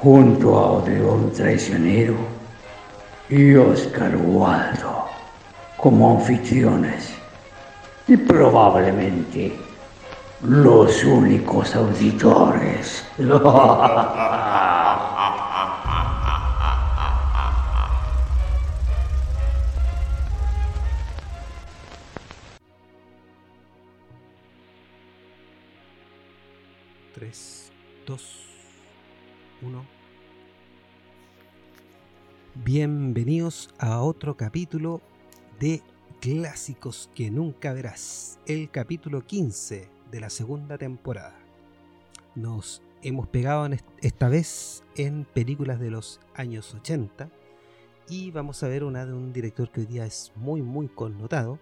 junto a Odeón Traicionero y Oscar Waldo como anfitriones y probablemente los únicos auditores. Tres, dos, uno. Bienvenidos a otro capítulo de Clásicos que nunca verás, el capítulo 15 de la segunda temporada. Nos hemos pegado en esta vez en películas de los años 80 y vamos a ver una de un director que hoy día es muy muy connotado,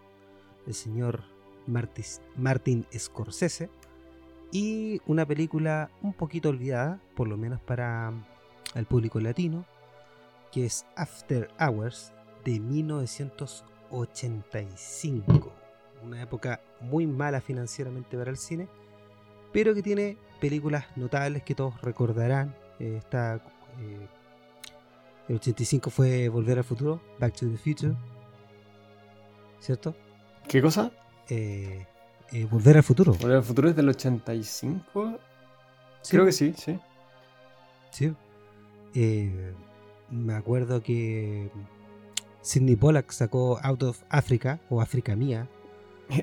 el señor Martin Scorsese y una película un poquito olvidada, por lo menos para el público latino, que es After Hours de 1985. Una época muy mala financieramente para el cine, pero que tiene películas notables que todos recordarán. Eh, está, eh, el 85 fue Volver al Futuro, Back to the Future. ¿Cierto? ¿Qué cosa? Eh, eh, Volver al futuro. Volver al futuro es del 85. Creo que sí, sí. Sí. Eh, me acuerdo que Sidney Pollack sacó Out of Africa o África Mía,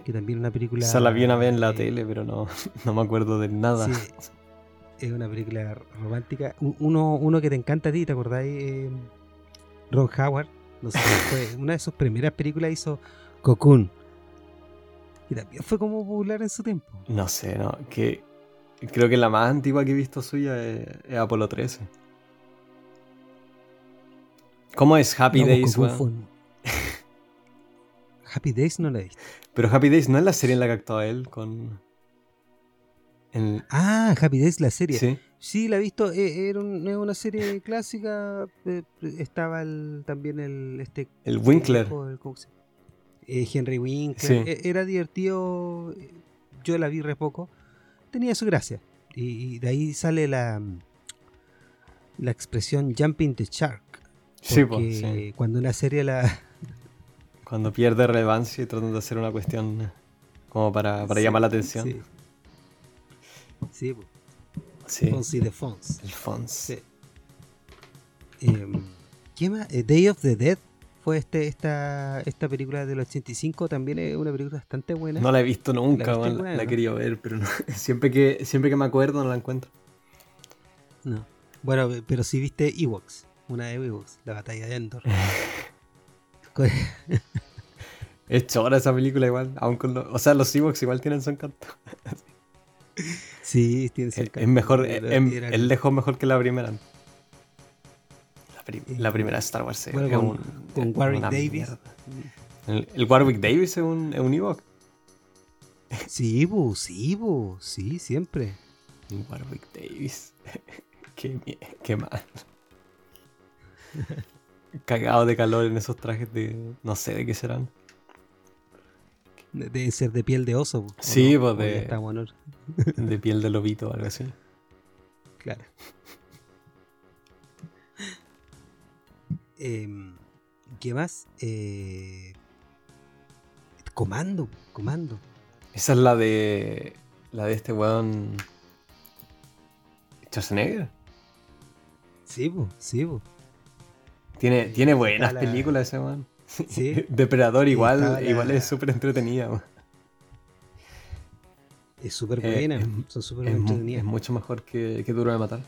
que también una película. Esa la vi una vez en la eh, tele, pero no, no me acuerdo de nada. Sí, es una película romántica. Uno, uno que te encanta a ti, ¿te acordáis? Ron Howard. No sé, fue una de sus primeras películas hizo Cocoon también fue como popular en su tiempo. No sé, no. Que creo que la más antigua que he visto suya es, Apolo 13. ¿Cómo es Happy Days, Happy Days no la he visto. Pero Happy Days no es la serie en la que actúa él con. Ah, Happy Days, la serie. Sí. Sí, la he visto. Eh, era una serie clásica. Eh, estaba también el. Este, el Winkler. Eh, Henry Winkler. E-, era divertido. Yo la vi re poco. Tenía su gracia. Y, de ahí sale la, la expresión jumping the shark. Sí, pues, cuando una serie la. Cuando pierde relevancia y tratan de hacer una cuestión como para, llamar la atención. Sí. Sí, sí. Fonsi de Fons. El Fons. Em, ¿Qué más? Eh, Day of the Dead fue este, esta, esta película del 85, también es una película bastante buena. No la he visto nunca, la, he querido ver, pero siempre, que, siempre que me acuerdo no la encuentro. No. Bueno, pero si viste Ewoks, una de Ewoks, la batalla de Endor. es chora esa película igual, aún con o sea, los Ewoks igual tienen su encanto. sí, tienen su encanto. Es mejor, es, lejos mejor que la primera la primera Star Wars. con, Warwick Davis. El, Warwick Davis es un, es un Ewok. Sí, bu, sí, bu, sí, siempre. Warwick Davis. qué, qué mal. Cagado de calor en esos trajes de. No sé de qué serán. Debe ser de piel de oso. Sí, pues de. de piel de lobito o algo así. Claro. Em, ¿Qué más? Eh, comando, comando. Esa es la de. La de este weón. Schwarzenegger. Sí, bu, sí, Tiene, tiene buenas películas ese weón. Sí. Depredador igual, igual es súper entretenida. Es súper buena, eh, son súper entretenidas. Es mucho mejor que, que Duro de Matar.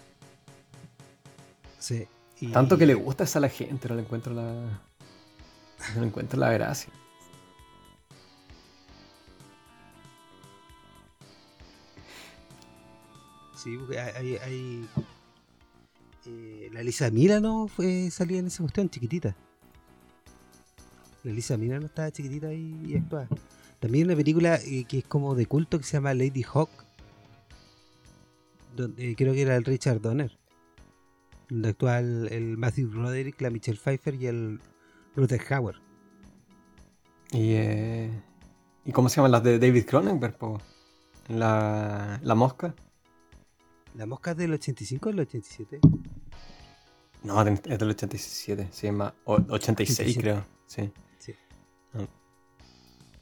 Sí. Tanto que le gusta esa a la gente, no le encuentro la. No le encuentro la gracia. Sí, porque hay, hay eh, la Lisa Milano fue, salía en esa cuestión chiquitita. La Lisa Milano estaba chiquitita y, y actuaba. También una película eh, que es como de culto que se llama Lady Hawk. Donde, eh, creo que era el Richard Donner. Donde actúa el, Matthew Broderick, la Michelle Pfeiffer y el Ruther Hauer. ¿Y, eh, ¿Y cómo se llaman las de David Cronenberg? La, la mosca. ¿La mosca es del 85 o del 87? No, es del 87, sí, más 86 creo, sí. sí. Ah.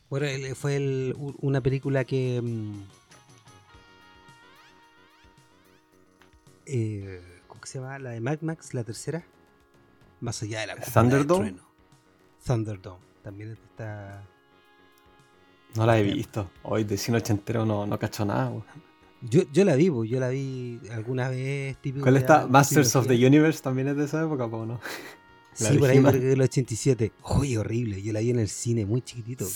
Bueno, fue una película que... Mm, eh, ¿Cómo se llama? La de Mad Max, la tercera. Más allá de la... Thunderdome. Thunderdome. También está... No la he visto. Hoy de cine ochentero no, no cacho nada. Yo, yo la vi, yo la vi alguna vez. Típico ¿Cuál está? ¿Masters of the Universe también es de esa época o no? sí, por ahí porque el 87. Uy, horrible. Yo la vi en el cine muy chiquitito.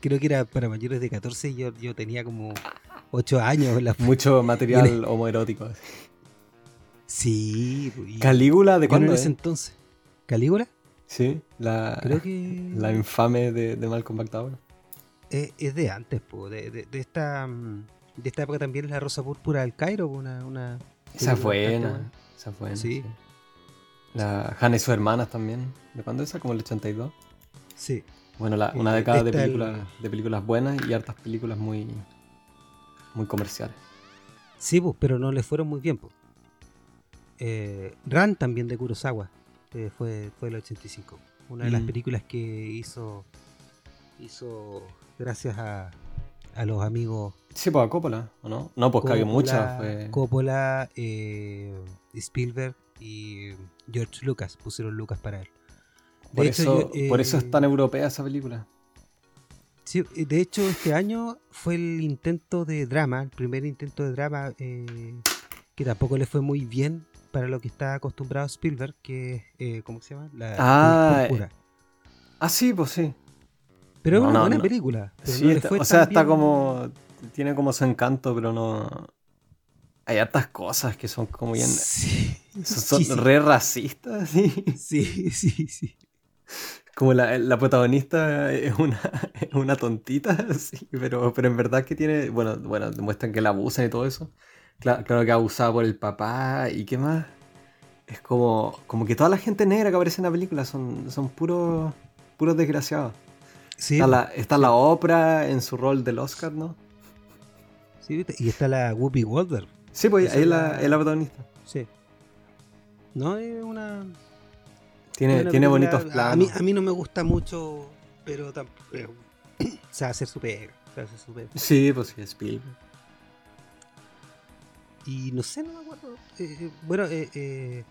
creo que era para mayores de 14 y yo, yo tenía como 8 años. Mucho material homoerótico. Sí. ¿Calígula de cuándo? es entonces? ¿Calígula? Sí, la, creo que... la infame de, de Malcolm McDowell. Es, es de antes, po, de, de, de esta mm, de esta época también es la Rosa Púrpura del Cairo, una... una esa fue buena, esa fue sí. La Hannah y sus hermanas también. ¿De cuándo es esa? ¿Como el 82? Sí. Bueno, la, una eh, década de películas, de películas buenas y hartas películas muy, muy comerciales. Sí, pues, pero no le fueron muy bien. Pues. Eh, Ran también de Kurosawa eh, fue, fue el 85. Una de las mm. películas que hizo, hizo gracias a, a los amigos. Sí, pues a Coppola, ¿o no? No, pues que muchas. Coppola, eh, Spielberg y George Lucas pusieron Lucas para él. por, eso, por eso es tan europea esa película. Sí, de hecho, este año fue el intento de drama, el primer intento de drama, eh, que tampoco le fue muy bien para lo que está acostumbrado Spielberg, que eh, ¿cómo se llama? La ah, ah, sí, pues sí. Pero es una buena película. o sea, está como. Tiene como su encanto, pero no. Hay hartas cosas que son como bien. Son, re racistas, sí. Sí, sí, sí. Como la, protagonista es una, una tontita, sí, pero, pero en verdad que tiene. Bueno, bueno, demuestran que la abusan y todo eso. Claro, claro que abusada por el papá y qué más. Es como, como que toda la gente negra que aparece en la película son, son puros, puros desgraciados está, la, está la Oprah en su rol del Oscar, ¿no? Sí, y está la Whoopi Goldberg. Sí, pues ahí es la, la, protagonista. Sí. No, es una... Tiene, tiene bonitos planos. A mí, a mí no me gusta mucho, pero tampoco... o sea, hacer su pega. su pega. Sí, pues sí, es Spielberg. Y no sé, no me acuerdo. Eh, bueno, eh, eh,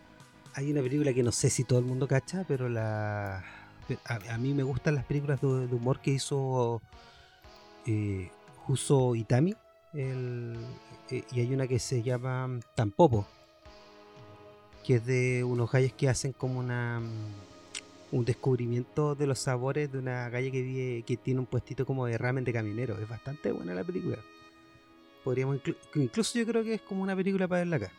hay una película que no sé si todo el mundo cacha, pero la a, mí me gustan las películas de, humor que hizo eh, Itami. Eh, y hay una que se llama Tampopo, que es de unos galles que hacen como una un descubrimiento de los sabores de una calle que tiene un puestito como de ramen de caminero. Es bastante buena la película. Podríamos incluso yo creo que es como una película para verla acá.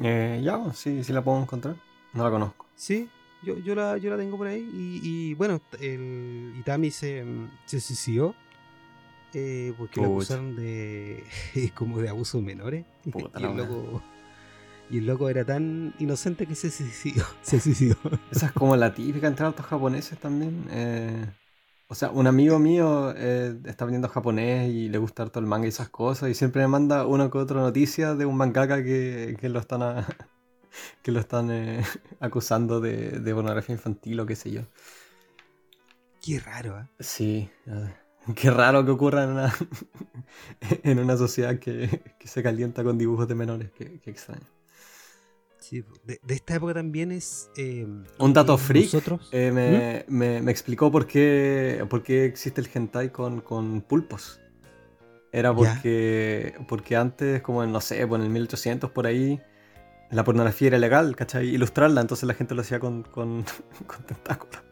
Eh, ya, sí, sí la puedo encontrar. No la conozco. Sí, yo, yo, la, yo la tengo por ahí. Y, bueno, el Itami se, se suicidó. Eh, porque lo acusaron de como de abusos menores. y, el loco, y el loco era tan inocente que se suicidó. Se suicidó. Esa es como la típica entre altos japoneses también. Eh, o sea, un amigo mío eh, está vendiendo japonés y le gusta todo el manga y esas cosas. Y siempre me manda una que otra noticia de un mangaka que, que lo están a, que lo están eh, acusando de, pornografía infantil o qué sé yo. Qué raro, ¿eh? Sí, qué raro que ocurra en una, en una sociedad que, se calienta con dibujos de menores, qué, extraño. Sí, de, esta época también es... Eh, Un dato freak eh, ¿Mm? me, explicó por qué, por qué existe el hentai con, con pulpos. Era porque, porque antes, como en, no sé, pues en el 1800 por ahí, la pornografía era legal, ¿cachai? Ilustrarla, entonces la gente lo hacía con, con, tentáculos.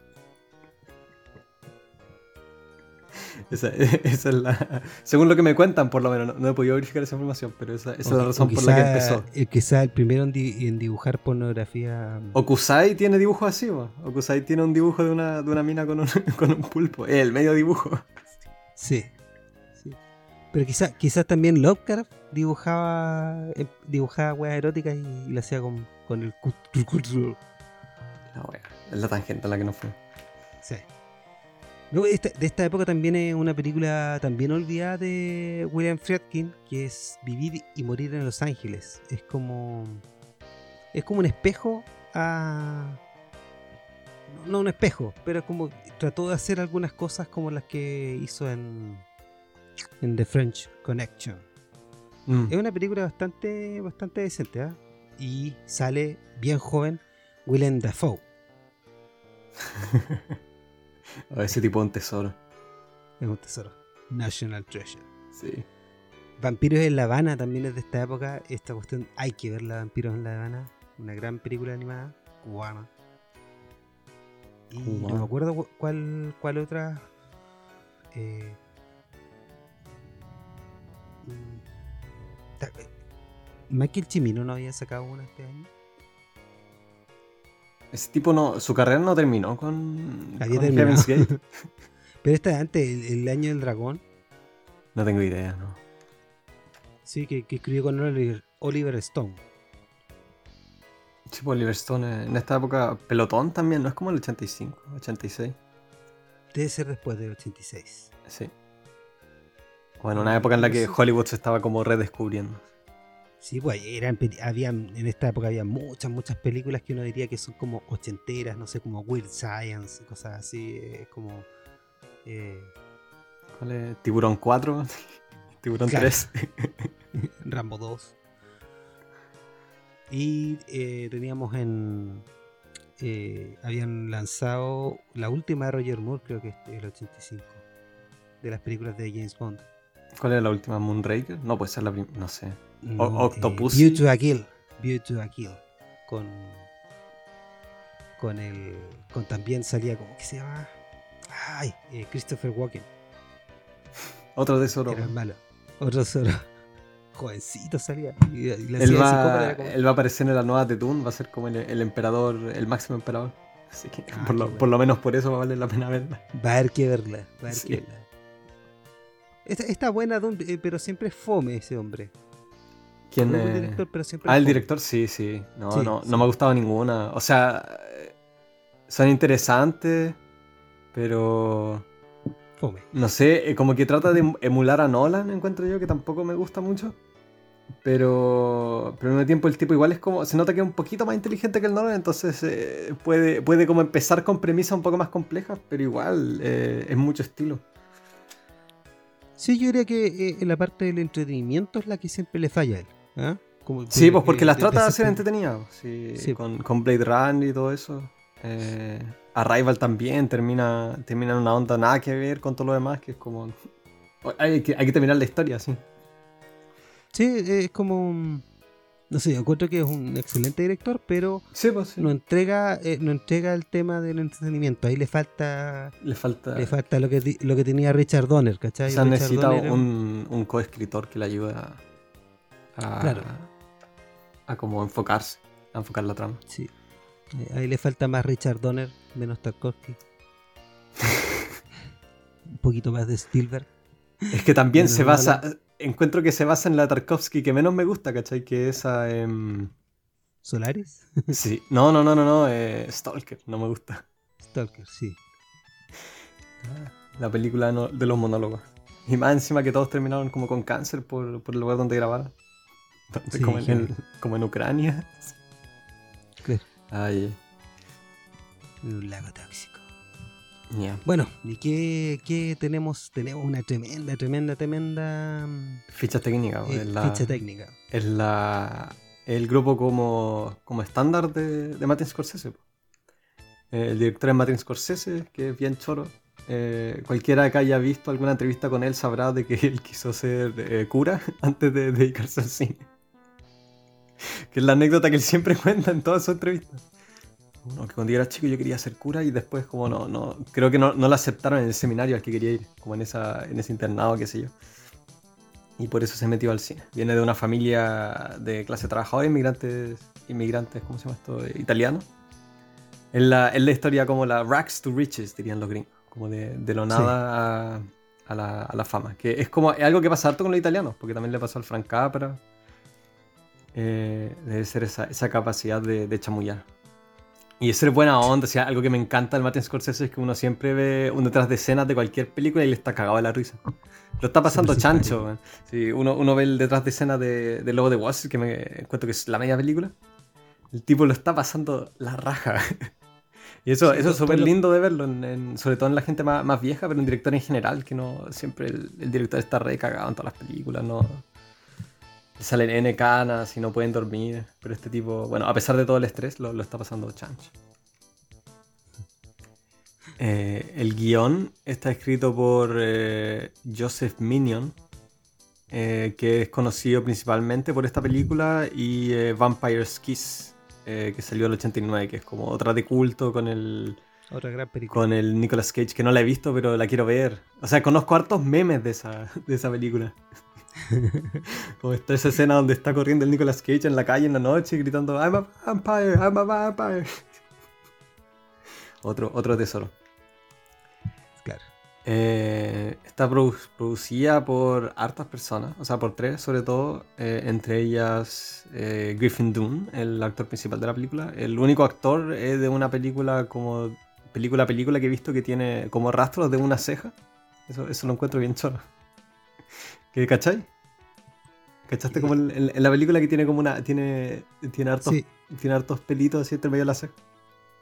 Esa, esa es la. Según lo que me cuentan, por lo menos, no, he podido verificar esa información, pero esa, esa es la razón por la que empezó. El, quizá el primero en, dibujar pornografía. Mm. Okusai tiene dibujos así, ¿no? Okusai tiene un dibujo de una, de una mina con un, con un pulpo. el medio dibujo. Sí. sí. Pero quizás quizá también Lovecraft dibujaba eh, dibujaba weas eróticas y, lo hacía con, con el. La wea. Es la tangente a la que no fue. Sí de esta época también es una película también olvidada de William Friedkin, que es Vivir y Morir en Los Ángeles. Es como. Es como un espejo a. No un espejo, pero es como. Trató de hacer algunas cosas como las que hizo en. En The French Connection. Mm. Es una película bastante, bastante decente, ¿eh? Y sale bien joven Willem Dafoe. ese tipo es un tesoro. Es un tesoro. National Treasure. Sí. Vampiros en La Habana también es de esta época. Esta cuestión hay que verla, Vampiros en La Habana. Una gran película animada cubana. Y no me acuerdo cuál, cuál otra. Eh, mm, Michael Chimino no había sacado una este año. Ese tipo no, su carrera no terminó con, con Gate. Pero esta antes, el, año del dragón. No tengo idea, ¿no? Sí, que, escribió con Oliver, Stone. Sí, pues Oliver Stone en esta época, pelotón también, ¿no? Es como el 85, 86. Debe ser después del 86. Sí. Bueno, una época en la que Hollywood se estaba como redescubriendo. Sí, pues eran, habían, en esta época había muchas, muchas películas que uno diría que son como ochenteras, no sé, como Weird Science, cosas así, eh, como... Eh, ¿Cuál es? Tiburón 4, Tiburón 3. Rambo 2. Y eh, teníamos en... habían lanzado la última de Roger Moore, creo que es el 85, de las películas de James Bond. ¿Cuál es la última? ¿Moonraker? No, puede ser la primera, no sé. Octopus. Eh, View to a Kill. View to a Kill. Con. Con el. Con también salía como. ¿Qué se llama? Ay, eh, Christopher Walken. Otro tesoro. Era malo. Otro tesoro. Jovencito salía. él, va, él, va, a aparecer en la nueva Tetun. Va a ser como el, emperador, el máximo emperador. Así que ah, por, lo, por, lo, menos por eso va a valer la pena verla. Va a haber que verla. Va a haber que verla. Está, buena, eh, pero siempre es fome ese hombre. ¿Quién es? El director, pero siempre ah, el director, sí, sí. No, no, no me ha gustado ninguna. O sea, son interesantes, pero. Fome. No sé, eh, como que trata de emular a Nolan, encuentro yo, que tampoco me gusta mucho. Pero, pero al mismo tiempo el tipo igual es como, se nota que es un poquito más inteligente que el Nolan, entonces eh, puede, puede como empezar con premisas un poco más complejas, pero igual es mucho estilo. Sí, yo diría que en la parte del entretenimiento es la que siempre le falla a él. ¿Ah? sí, pues porque las trata de hacer entretenidas. Sí, Con, Blade Runner y todo eso. Eh, Arrival también termina, termina en una onda nada que ver con todo lo demás, que es como... Hay que, hay que terminar la historia, sí. Sí, es como... No sé, yo encuentro que es un excelente director, pero pues no entrega eh, no entrega el tema del entretenimiento. Ahí le falta le falta le falta lo que lo que tenía Richard Donner, ¿cachai? Se necesita un, un coescritor que le ayude a, a, claro. a como enfocarse, a enfocar la trama. Sí. Eh, ahí le falta más Richard Donner, menos Tarkovsky. Un poquito más de Spielberg. Es que también se basa. Encuentro que se basa en la Tarkovsky que menos me gusta, ¿cachai? Que esa. Eh... ¿Solaris? sí. No, no, no, no, no. Eh, Stalker, no me gusta. Stalker, sí. La película de los monólogos. Y más encima que todos terminaron como con cáncer por, por el lugar donde grabaron como, en Ucrania. Claro. Ay. Un lago tóxico. Bueno, ¿y qué, tenemos? Tenemos una tremenda, tremenda, tremenda. Mm, ficha técnica. Eh, ficha técnica. Es la, el grupo como, como estándar de, de Martin Scorsese. el director es Martin Scorsese, que es bien choro. Eh, cualquiera que haya visto alguna entrevista con él sabrá de que él quiso ser eh, cura antes de dedicarse al cine que es la anécdota que él siempre cuenta en todas sus entrevistas. Como que cuando yo era chico yo quería ser cura y después como no, no creo que no, no lo aceptaron en el seminario al que quería ir, como en, esa, en ese internado, qué sé yo. Y por eso se metió al cine. Viene de una familia de clase trabajadora, inmigrantes, inmigrantes, ¿cómo se llama esto? Italianos. Es la, es la historia como la rags to riches, dirían los gringos. Como de, de lo nada a, a, la, a, la, fama. Que es como es algo que pasa harto con los italianos, porque también le pasó al Frank Capra. Eh, debe ser esa, esa capacidad de, de, chamullar. Y ser buena onda, o sea, algo que me encanta del Martin Scorsese es que uno siempre ve un detrás de escenas de cualquier película y le está cagado de la risa. Lo está pasando chancho. Sí, uno, uno, ve el detrás de escena de, de Lobo de Wall Street, que me encuentro que es la media película. El tipo lo está pasando la raja. y eso, sí, eso es súper lindo de verlo, en, en, sobre todo en la gente más, más, vieja, pero en director en general, que no siempre el, el director está re cagado en todas las películas, no salen N canas y no pueden dormir. Pero este tipo, bueno, a pesar de todo el estrés, lo, lo está pasando chancho. Eh, el guion está escrito por eh, Joseph Minion, eh, que es conocido principalmente por esta película y eh, Vampire's Kiss, que salió en el 89, que es como otra de culto con el, otra gran película. con el Nicolas Cage, que no la he visto, pero la quiero ver. O sea, conozco hartos memes de esa, de esa película. Como está esa escena donde está corriendo el Nicolas Cage en la calle en la noche gritando I'm a vampire, I'm a vampire. Otro, otro tesoro. Claro. Eh, está produ producida por hartas personas, o sea, por tres sobre todo, eh, entre ellas eh, Griffin Dunne, el actor principal de la película. El único actor es de una película como película película que he visto que tiene como rastros de una ceja. Eso, eso lo encuentro bien choro. ¿Qué cachai? ¿Cachaste como en, en, la película que tiene como una. tiene. tiene hartos, sí. tiene hartos pelitos así entre medio ceja?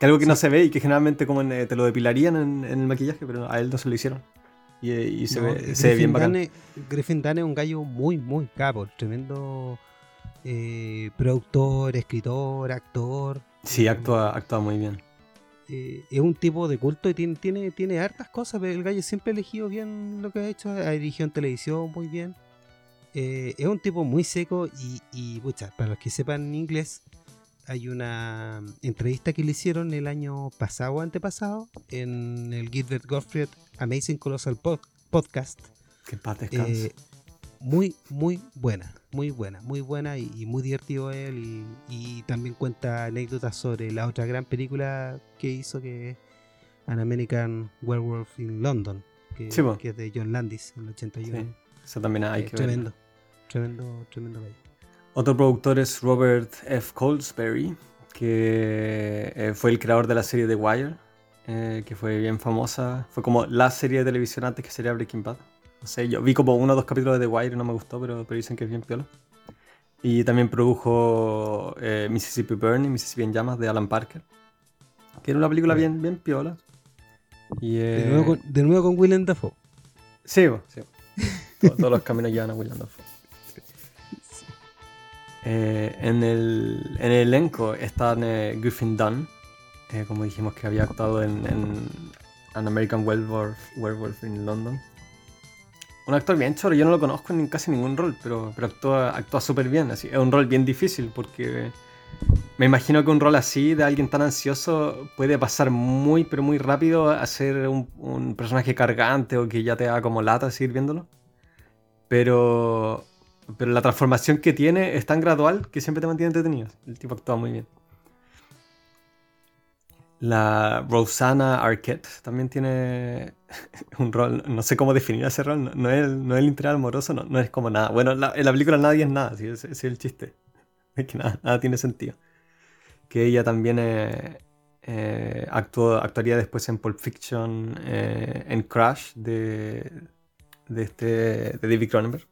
Que algo que sí. no se ve y que generalmente como en, te lo depilarían en, en, el maquillaje, pero a él no se lo hicieron. Y, y se, no, ve, se ve bien bacán. Dane, Griffin Dunne es un gallo muy, muy capo, tremendo eh, productor, escritor, actor. Sí, actúa, actúa muy bien. Eh, es un tipo de culto y tiene, tiene, tiene hartas cosas, pero el gallo siempre ha elegido bien lo que ha hecho, ha dirigido en televisión muy bien. Eh, es un tipo muy seco y, y pucha, para los que sepan inglés, hay una entrevista que le hicieron el año pasado o antepasado en el Gilbert Gottfried Amazing Colossal Pod Podcast. Que paz eh, muy, muy buena, muy buena, muy buena y, y muy divertido él. Y, y, también cuenta anécdotas sobre la otra gran película que hizo, que es An American Werewolf in London, que, sí, que es de John Landis en el 81. Sí, eso también hay eh, que ver. Tremendo, tremendo, tremendo. Otro productor es Robert F. Colesbury, que eh, fue el creador de la serie The Wire, eh, que fue bien famosa. Fue como la serie de televisión antes que sería Breaking Bad. No sé, yo vi como uno o dos capítulos de The Wire y no me gustó, pero, pero dicen que es bien piola. Y también produjo eh, Mississippi Burning, Mississippi en Llamas, de Alan Parker. Que era una película bien, bien piola. Y, de, nuevo con, de, nuevo con, Willem Dafoe. Sí, sí. todos, todos los caminos llevan a Willem Dafoe. Eh, en, el, en, el, elenco está eh, Griffin Dunn, eh, como dijimos que había actuado en, An American Werewolf, in London. Un actor bien choro, yo no lo conozco en casi ningún rol, pero, pero actúa, actúa súper bien. Así, es un rol bien difícil porque me imagino que un rol así de alguien tan ansioso puede pasar muy, pero muy rápido a ser un, personaje cargante o que ya te haga como lata seguir viéndolo. Pero pero la transformación que tiene es tan gradual que siempre te mantiene entretenido. El tipo actúa muy bien. La Rosanna Arquette también tiene un rol, no sé cómo definir ese rol, no, es, no es el interés amoroso, no, no, es como nada. Bueno, la, en la película nadie es nada, ese, ese es el chiste. Es que nada, nada tiene sentido. Que ella también eh, eh, actuó, actuaría después en Pulp Fiction, eh, en Crash de, de, este, de David Cronenberg.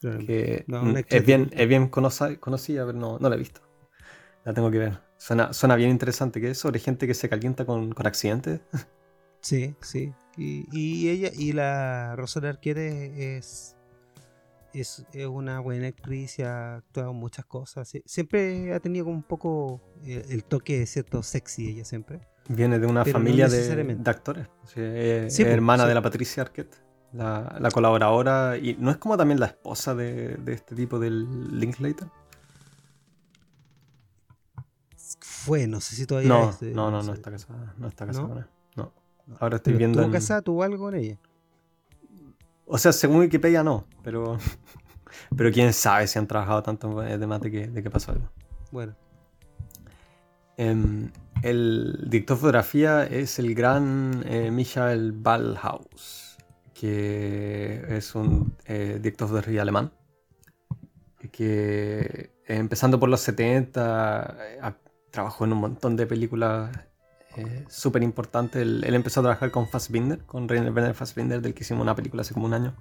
Que no, es, bien, es bien conocida, pero no, no la he visto. La tengo que ver. Suena, suena bien interesante que es sobre gente que se calienta con, con accidentes. Sí, sí. Y, y, ella, y la Rosario Arquette es, es, es, una buena actriz y ha actuado en muchas cosas. Siempre ha tenido como un poco el, el toque, ¿cierto? Sexy ella siempre. Viene de una pero familia de, de, actores. Sí, es, sí, hermana sí. de la Patricia Arquette la, la, colaboradora, y no es como también la esposa de, de este tipo del Linklater. fue, no sé si todavía no, es, eh, no, no, no está casada. No está casada ¿No? con él. No. Ahora estoy Pero viendo. ¿Tuvo en- casada? ¿Tuvo algo con ella? O sea, según Wikipedia no, pero. pero quién sabe si han trabajado tanto en temas de que, de que pasó algo. Bueno, Em, el director de fotografía es el gran eh, Michael Ballhaus, que es un eh, de fotografía alemán, que eh, empezando por los 70 eh, ha- trabajó en un montón de películas eh, súper importantes. Él, él empezó a trabajar con Fassbinder, con Rainer Werner Fassbinder, del que hicimos una película hace como un año.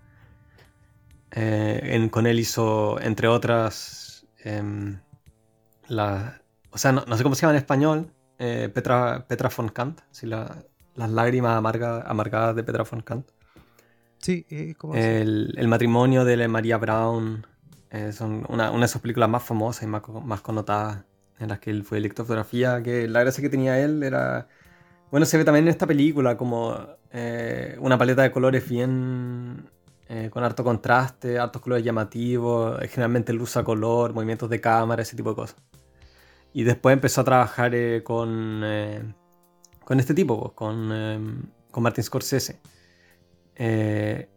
Eh, en- con él hizo, entre otras, em, la, o sea, no, no sé cómo se llama en español, eh, Petra, Petra von Kant, si la- las lágrimas amarga- amargadas de Petra von Kant. Como El, el matrimonio de María Brown eh, son una, una de sus películas más famosas y más, más connotadas en las que él fue director fotografía, que la gracia que tenía él era... Bueno, se ve también en esta película como eh, una paleta de colores bien... eh, con harto contraste, hartos colores llamativos, eh, generalmente luz a color, movimientos de cámara, ese tipo de cosas. Y después empezó a trabajar eh, con, eh, con este tipo, pues, con, eh, con Martin Scorsese. Eh,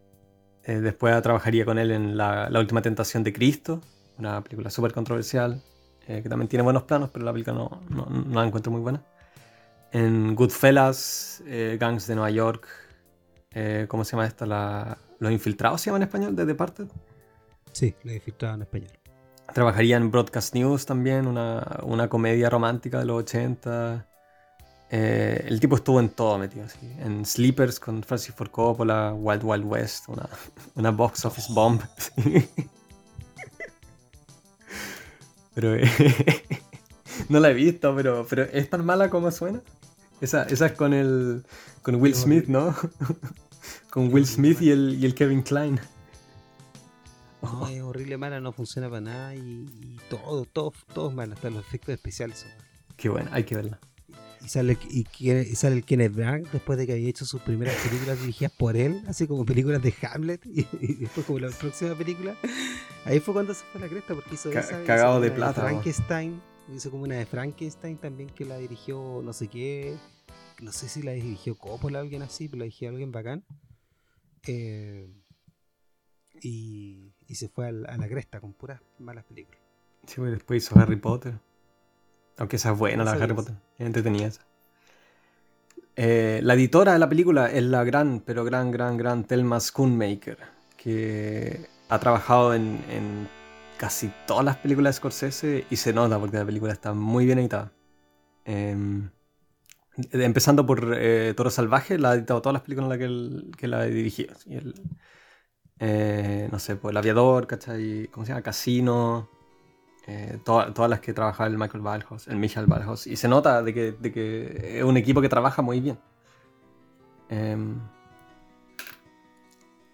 eh, después trabajaría con él en la, La Última Tentación de Cristo, una película súper controversial, eh, que también tiene buenos planos, pero la película no, no, no la encuentro muy buena. En Goodfellas, Gangs de Nueva York, ¿cómo se llama esta? La, Los Infiltrados se llama en español, de Departed. Sí, la he filtrado en español. Trabajaría en Broadcast News también, una, una comedia romántica de los 80. Eh, el tipo estuvo en todo metido, así. En Sleepers con Francis Ford Coppola, Wild Wild West, una, una box office bomb. sí. Pero eh, no la he visto, pero, pero es tan mala como suena. Esa, esa es con el con Will Smith, ¿no? con Will Smith y el, y el Kevin Klein. No, es horrible mala, no funciona para nada y, y todo, todo, todo es malo, hasta los efectos especiales son malos. Qué buena, hay que verla. Y sale, y, quiere- y sale el Kenneth Branagh después de que había hecho sus primeras películas dirigidas por él, así como películas de Hamlet, y, y después como la próxima película, ahí fue cuando se fue a la cresta, porque hizo Ca- esa, cagado de plata. Frankenstein, hizo como una de Frankenstein también que la dirigió no sé qué, no sé si la dirigió Coppola o alguien así, pero la dirigió alguien bacán. Eh, y, y se fue al- a la cresta con puras malas películas. Sí, pues después hizo Harry Potter. Aunque esa es buena, la de Harry. Potter. Es entretenida esa. Eh, la editora de la película es la gran, pero gran, gran, gran Thelma Schoonmaker, que ha trabajado en, en casi todas las películas de Scorsese y se nota porque la película está muy bien editada. Em, empezando por eh, Toro Salvaje, la ha editado todas las películas en las que, él- que la ha dirigido. Y eh, no sé, pues El Aviador, ¿cachai? ¿Cómo se llama? Casino. Eh, toda- todas las que trabaja el Michael Balhaus, el Michael Balhaus. Y se nota de que, de que es un equipo que trabaja muy bien. Em,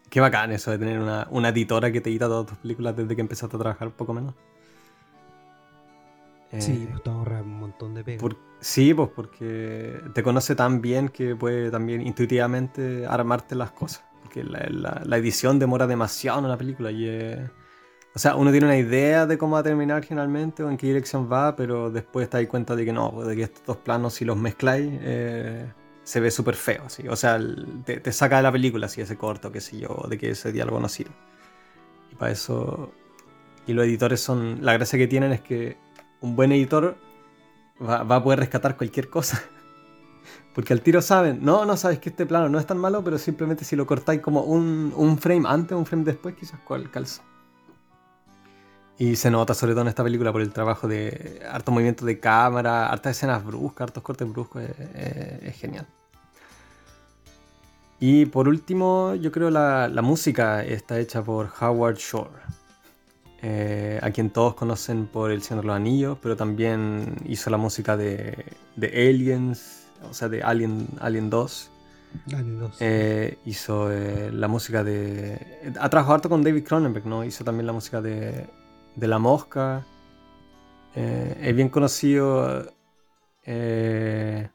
qué bacán eso de tener una, una editora que te edita todas tus películas desde que empezaste a trabajar, poco menos. Sí, Eh, pues te ahorra un montón de pega. por- sí, pues porque te conoce tan bien que puede también intuitivamente armarte las cosas. Porque la, la- la edición demora demasiado en una película y eh, O sea, uno tiene una idea de cómo va a terminar generalmente o en qué dirección va, pero después te das cuenta de que no, pues, de que estos dos planos si los mezcláis eh, se ve súper feo. así. O sea, te, te saca de la película si ese corto, qué sé yo, de que ese diálogo no sirve. Y para eso... Y los editores son... La gracia que tienen es que un buen editor va, va a poder rescatar cualquier cosa. Porque al tiro saben, no, no sabes que este plano no es tan malo, pero simplemente si lo cortáis como un, un frame antes, un frame después, quizás cuál calza. Y se nota sobre todo en esta película por el trabajo de harto movimiento de cámara, hartas escenas bruscas, hartos cortes bruscos, es, es- es genial. Y por último, yo creo la, la música está hecha por Howard Shore, eh, a quien todos conocen por El Señor de los Anillos, pero también hizo la música de, de Aliens, o sea, de Alien, Alien 2. Dale, dos. Eh, hizo eh, la música de. Ha trabajado harto con David Cronenberg, ¿no? Hizo también la música de, de La Mosca. Eh, es bien conocido. Eh,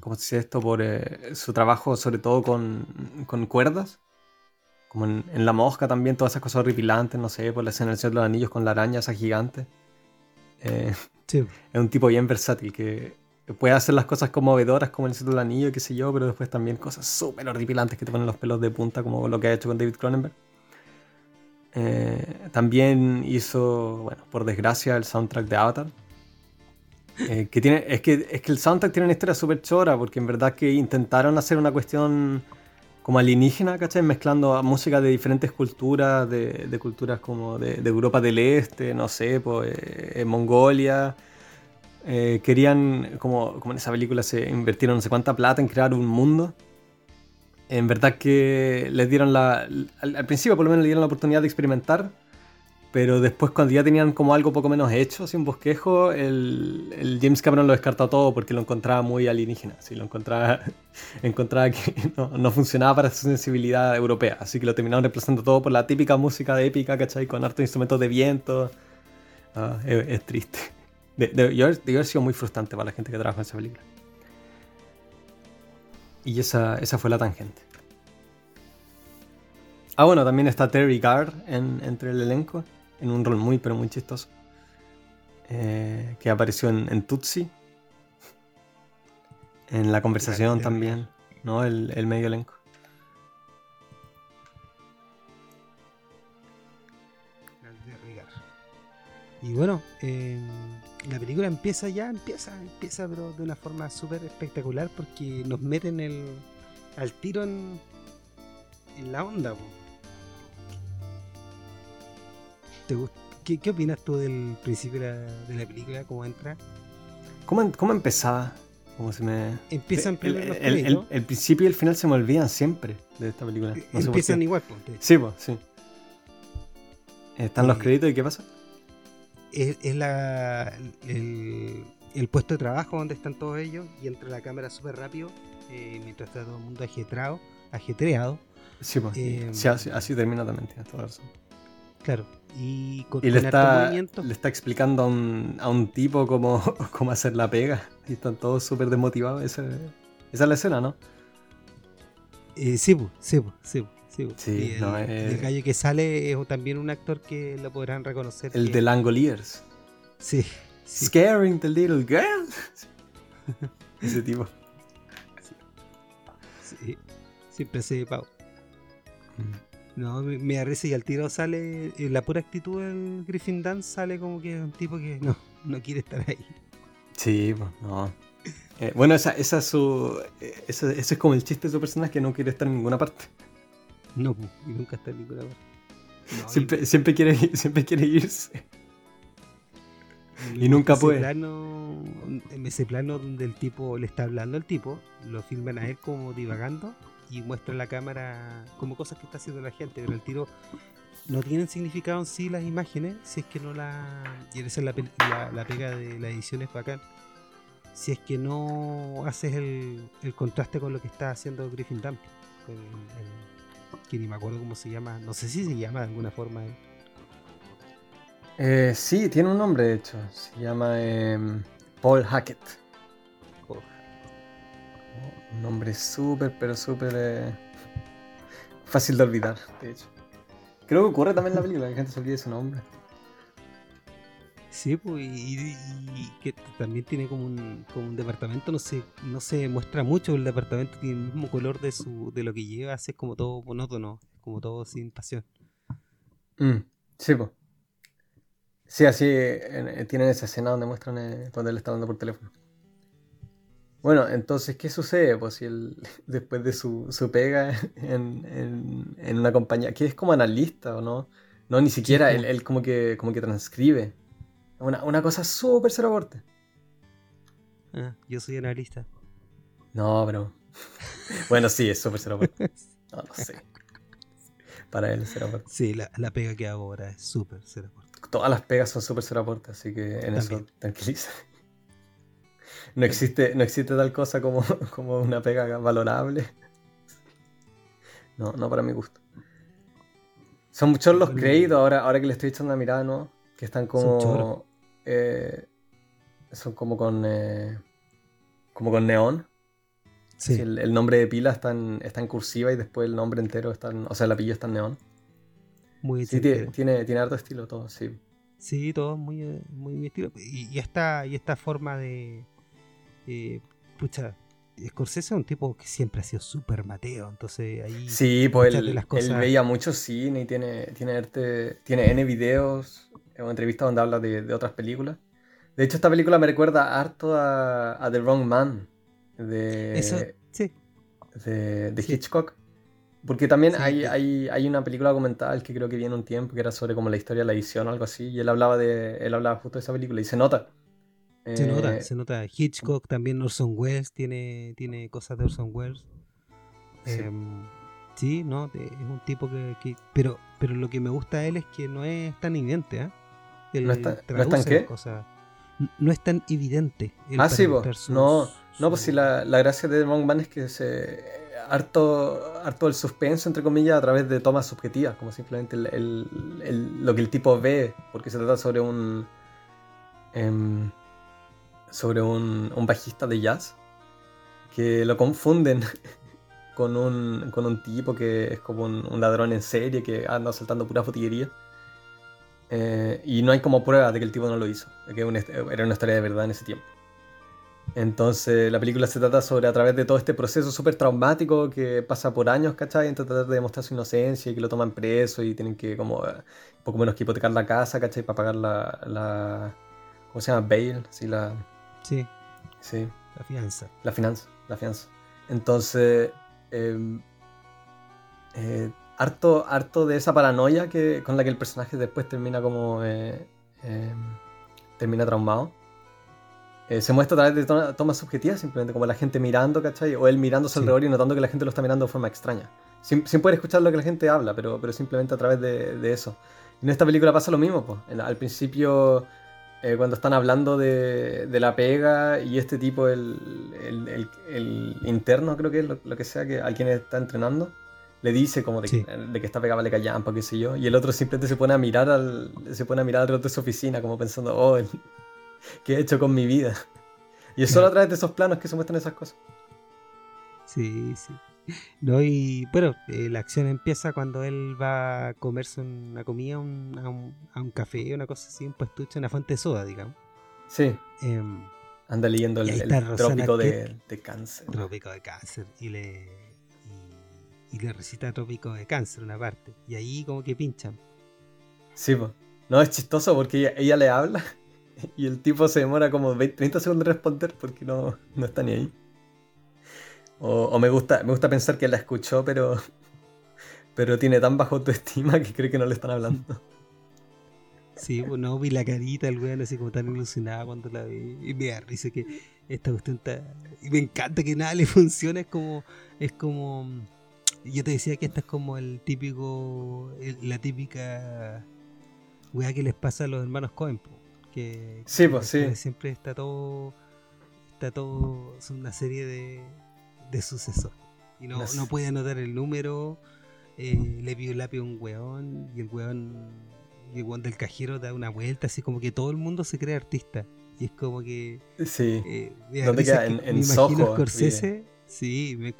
¿Cómo se dice esto? Por eh, su trabajo, sobre todo con, con cuerdas. Como en, en La Mosca también, todas esas cosas horripilantes, no sé, por la escena del Señor de los Anillos con la araña esa gigante. Eh, Es un tipo bien versátil que puede hacer las cosas conmovedoras como el Cito del Anillo, qué sé yo, pero después también cosas súper horripilantes que te ponen los pelos de punta, como lo que ha hecho con David Cronenberg. Eh, también hizo, bueno, por desgracia, el soundtrack de Avatar. Eh, que tiene, es, que, es que el soundtrack tiene una historia súper chora, porque en verdad que intentaron hacer una cuestión como alienígena, ¿cachai? Mezclando música de diferentes culturas, de, culturas como de, Europa del Este, no sé, pues, eh, Mongolia. Querían, como, como en esa película se invirtieron no sé cuánta plata en crear un mundo. En verdad que les dieron la... Al, principio por lo menos le dieron la oportunidad de experimentar, pero después cuando ya tenían como algo poco menos hecho, así un bosquejo, el, el James Cameron lo descartó todo porque lo encontraba muy alienígena. Así lo encontraba, encontraba que no, no, funcionaba para su sensibilidad europea. Así que lo terminaron reemplazando todo por la típica música de épica, ¿cachai? Con hartos instrumentos de viento. Ah, es, triste. De, de, haber sido muy frustrante para la gente que trabaja en esa película. Y esa, esa fue la tangente. Ah, bueno, también está Terry Gard en, entre el elenco en un rol muy, pero muy chistoso. Eh, que apareció en, en, Tutsi. En la conversación también, ¿no? El, el medio elenco. Y bueno, eh, la película empieza ya, empieza, empieza, pero de una forma súper espectacular porque nos meten el, al tiro en, en la onda. ¿Qué, ¿Qué, opinas tú del principio de la, película? ¿Cómo entra? ¿Cómo, cómo empezaba? ¿Cómo se me... Empiezan el, el, el, principio y el final se me olvidan siempre de esta película. Empiezan igual, pues. Sí, pues, sí. Están los créditos y ¿qué pasa? Es, es la, el, puesto de trabajo donde están todos ellos y entra la cámara súper rápido eh, mientras está todo el mundo ajetrado, ajetreado. Sí, pues. Eh, sí, así, así, termina también, tienes toda razón. Claro, y, con, le, está, le está explicando a un, a un tipo cómo, cómo, hacer la pega. Y están todos súper desmotivados. Esa, esa, es la escena, ¿no? Eh, sí, sí, sí, sí. sí el, no, el, gallo que sale es también un actor que lo podrán reconocer. El de Langoliers. Sí, sí. Scaring the little girl. Ese tipo. Sí. Siempre se pavo. Mm. No, me, da y al tiro sale, en la pura actitud del Griffin Dance sale como que es un tipo que no, no quiere estar ahí. Sí, pues no. Eh, bueno, esa, esa es su. Eh, ese, es como el chiste de su personaje que no quiere estar en ninguna parte. No, y nunca está en ninguna parte. siempre, siempre, quiere, siempre quiere irse. Y, nunca puede. Plano, en ese plano donde el tipo le está hablando al tipo, lo filman a él como divagando y muestra en la cámara como cosas que está haciendo la gente, pero el tiro no tienen significado en sí las imágenes, si es que no la... Y esa es la, pega de la edición es bacán. Si es que no haces el, contraste con lo que está haciendo Griffin Dump, que ni me acuerdo cómo se llama, no sé si se llama de alguna forma. Eh, sí, tiene un nombre de hecho, se llama em, Paul Hackett. Un nombre súper, pero súper eh, fácil de olvidar, de hecho. Creo que ocurre también en la película, que la gente se olvide su nombre. Sí, pues, y, que también tiene como un, como un departamento, no se, no se muestra mucho, el departamento tiene el mismo color de su de lo que lleva, así es como todo monótono, como todo sin pasión. Mm, sí, pues. Sí, así tienen esa escena donde muestran eh, donde él está hablando por teléfono. Bueno, entonces, ¿qué sucede? Pues si él, después de su, su pega en, en, una compañía, que es como analista o no, no, ni siquiera, él, como, que, como que transcribe. Una, una cosa súper cero ah, yo soy analista. No, pero... bueno, sí, es súper cero No, no sé. Para él es cero Sí, la, la, pega que hago ahora es súper cero Todas las pegas son súper cero así que en eso tranquiliza no existe, no existe tal cosa como, como una pega valorable. No, no para mi gusto. Son muchos los créditos ahora, ahora que le estoy echando una mirada, ¿no? Que están como. Son, eh, son como con. Eh, como con neón. Sí. el, nombre de pila está en, está en, cursiva y después el nombre entero está en, O sea, el apellido está en neón. Muy Sí, tiene, tiene, tiene, harto estilo todo, sí. Sí, todo muy, eh, muy, estilo. Y, esta, y esta forma de. Eh, pucha, Scorsese es un tipo que siempre ha sido súper mateo, entonces ahí. Sí, pues él, veía mucho cine y tiene, tiene, tiene N videos, una entrevista donde habla de, otras películas. De hecho, esta película me recuerda harto a, The Wrong Man de, Eso, sí. de, Hitchcock. Porque también hay, hay, hay, una película documental que creo que viene un tiempo que era sobre como la historia de la edición o algo así. Y él hablaba de. Él hablaba justo de esa película y se nota. Se nota, eh, se nota. Hitchcock, también Orson Welles tiene, tiene cosas de Orson Welles. Sí, em, no, es un tipo que, pero, pero lo que me gusta de él es que no es tan evidente, ¿eh? ¿No, está, ¿No es tan qué? no es tan evidente. ah, sí. No, no, pues sí, la, la gracia de Wrong Man es que se harto, harto el suspenso, entre comillas, a través de tomas subjetivas, como simplemente lo que el tipo ve, porque se trata sobre un. Em, sobre un, bajista de jazz que lo confunden con un, con un tipo que es como un, ladrón en serie que anda saltando pura fotillería. Eh, y no hay como prueba de que el tipo no lo hizo, de que era una historia de verdad en ese tiempo. Entonces la película se trata sobre a través de todo este proceso súper traumático que pasa por años, ¿cachai? En tratar de demostrar su inocencia y que lo toman preso y tienen que como eh, poco menos que hipotecar la casa, ¿cachai? Para pagar la, la ¿cómo se llama? Bail, sí, la... Sí. Sí. La fianza. La fianza, la fianza. Entonces, em, eh, harto, harto de esa paranoia que, con la que el personaje después termina como... Eh, em, termina traumado eh, se muestra a través de tomas subjetivas, simplemente como la gente mirando, ¿cachai? O él mirándose alrededor y notando que la gente lo está mirando de forma extraña. Sin, sin, poder escuchar lo que la gente habla, pero, pero simplemente a través de, de eso. Y en esta película pasa lo mismo, pues. al principio, eh, cuando están hablando de, de, la pega y este tipo, el, el, el, interno, creo que es lo, que sea, que a quien está entrenando, le dice como de, de que esta pega vale callampa, qué sé yo. Y el otro simplemente se pone a mirar al, se pone a mirar alrededor de su oficina, como pensando, oh, ¿Qué he hecho con mi vida? Y es solo a través de esos planos que se muestran esas cosas. Sí, sí. No, y bueno, eh, la acción empieza cuando él va a comerse una comida a, un, a, un, café, una cosa así, un pastucho, una fuente de soda, digamos. Sí. Em, Anda leyendo el, trópico de, cáncer. Trópico de cáncer. Y le, y, le recita trópico de cáncer una parte. Y ahí como que pinchan. Sí, pues. No, es chistoso porque ella le habla y el tipo se demora como 20, 30 segundos en responder porque no, no está ni ahí. O, me, gusta, me gusta pensar que la escuchó, pero, pero tiene tan bajo autoestima que cree que no le están hablando. Sí, pues no, vi la carita el weón así como tan ilusionada cuando la vi. Y me da risa que esta cuestión está. Y me encanta que nada le funcione. Es como. Es como. Yo te decía que esta es como el típico. la típica. Weá que les pasa a los hermanos Cohen sí, pues sí. siempre está todo, está todo, es una serie de, de sucesos. Y no, no puede anotar el número, eh, le pide un lápiz a un weón y el weón, y el weón del cajero da una vuelta, así como que todo el mundo se cree artista. Y es como que... Sí. Eh, ¿Dónde queda? En, en Soho. Scorsese, sí, me,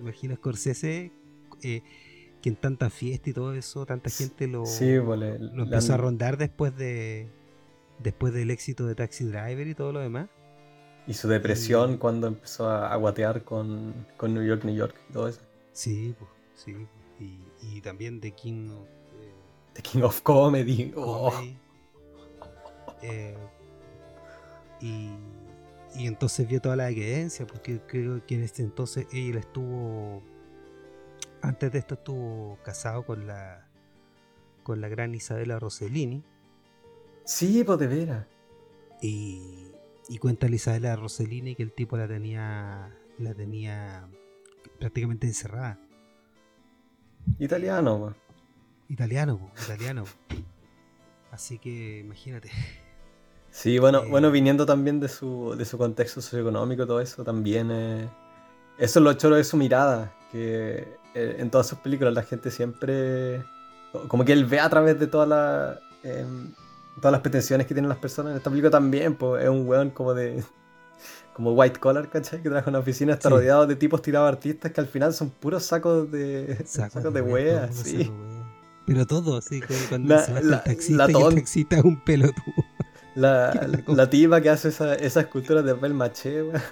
imagino Scorsese... Eh, que en tanta fiesta y todo eso, tanta gente lo, pues, lo empezó a rondar después de, después del éxito de Taxi Driver y todo lo demás. Y su depresión cuando empezó a, guatear con, New York, New York y todo eso. Sí, pues, sí. Y, también The King of... Eh, The King of Comedy. Oh. Eh, y, y entonces vio toda la decadencia, porque creo que en este entonces ella estuvo... Antes de esto estuvo casado con la con la gran Isabela Rossellini Sí, pues de veras. Y, y cuenta Isabela Rossellini que el tipo la tenía la tenía prácticamente encerrada. Italiano, pues. Italiano, italiano. Así que imagínate. Sí, bueno, eh, bueno, viniendo también de su, de su contexto socioeconómico, todo eso, también eh, eso es lo choro de su mirada, que eh, en todas sus películas la gente siempre, como que él ve a través de toda la, em, todas las pretensiones que tienen las personas. En esta película también, pues, es un weón como de. como white collar, ¿cachai? Que trabaja en una oficina, está rodeado de tipos tirados artistas que al final son puros sacos de. sacos, de weas, sí. Pero todo, sí, cuando la, se va el taxista y el taxista es un pelotudo. La, la, tipa que hace esa, esa escultura de papel maché, weón.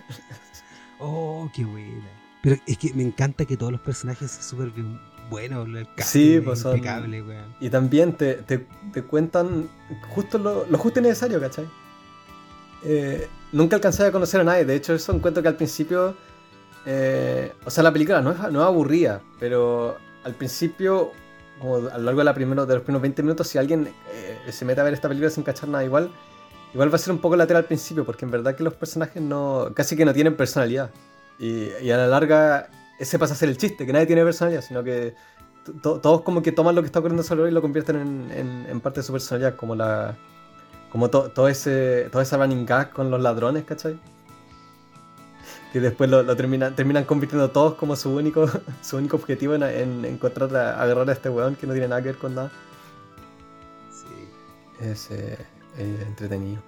Oh, qué buena. Pero es que me encanta que todos los personajes son súper buenos, el sí, pues son... impecable, weón. Y también te, te, te cuentan justo lo, lo, justo y necesario, ¿cachai? Eh, nunca alcancé a conocer a nadie, de hecho eso encuentro que al principio... Eh, o sea, la película no es, no es aburrida, pero al principio como a lo largo de, la primero, de los primeros 20 minutos, si alguien eh, se mete a ver esta película sin cachar nada igual, igual va a ser un poco lateral al principio, porque en verdad que los personajes no casi que no tienen personalidad. Y, a la larga ese pasa a ser el chiste, que nadie tiene personalidad, sino que todos como que toman lo que está ocurriendo sobre y lo convierten en, en, parte de su personalidad, como la como todo ese toda esa running gag con los ladrones, ¿cachai? que después lo, terminan, terminan convirtiendo todos como su único, su único objetivo en, encontrar, a, agarrar a este weón que no tiene nada que ver con nada. Sí. Es eh, entretenido.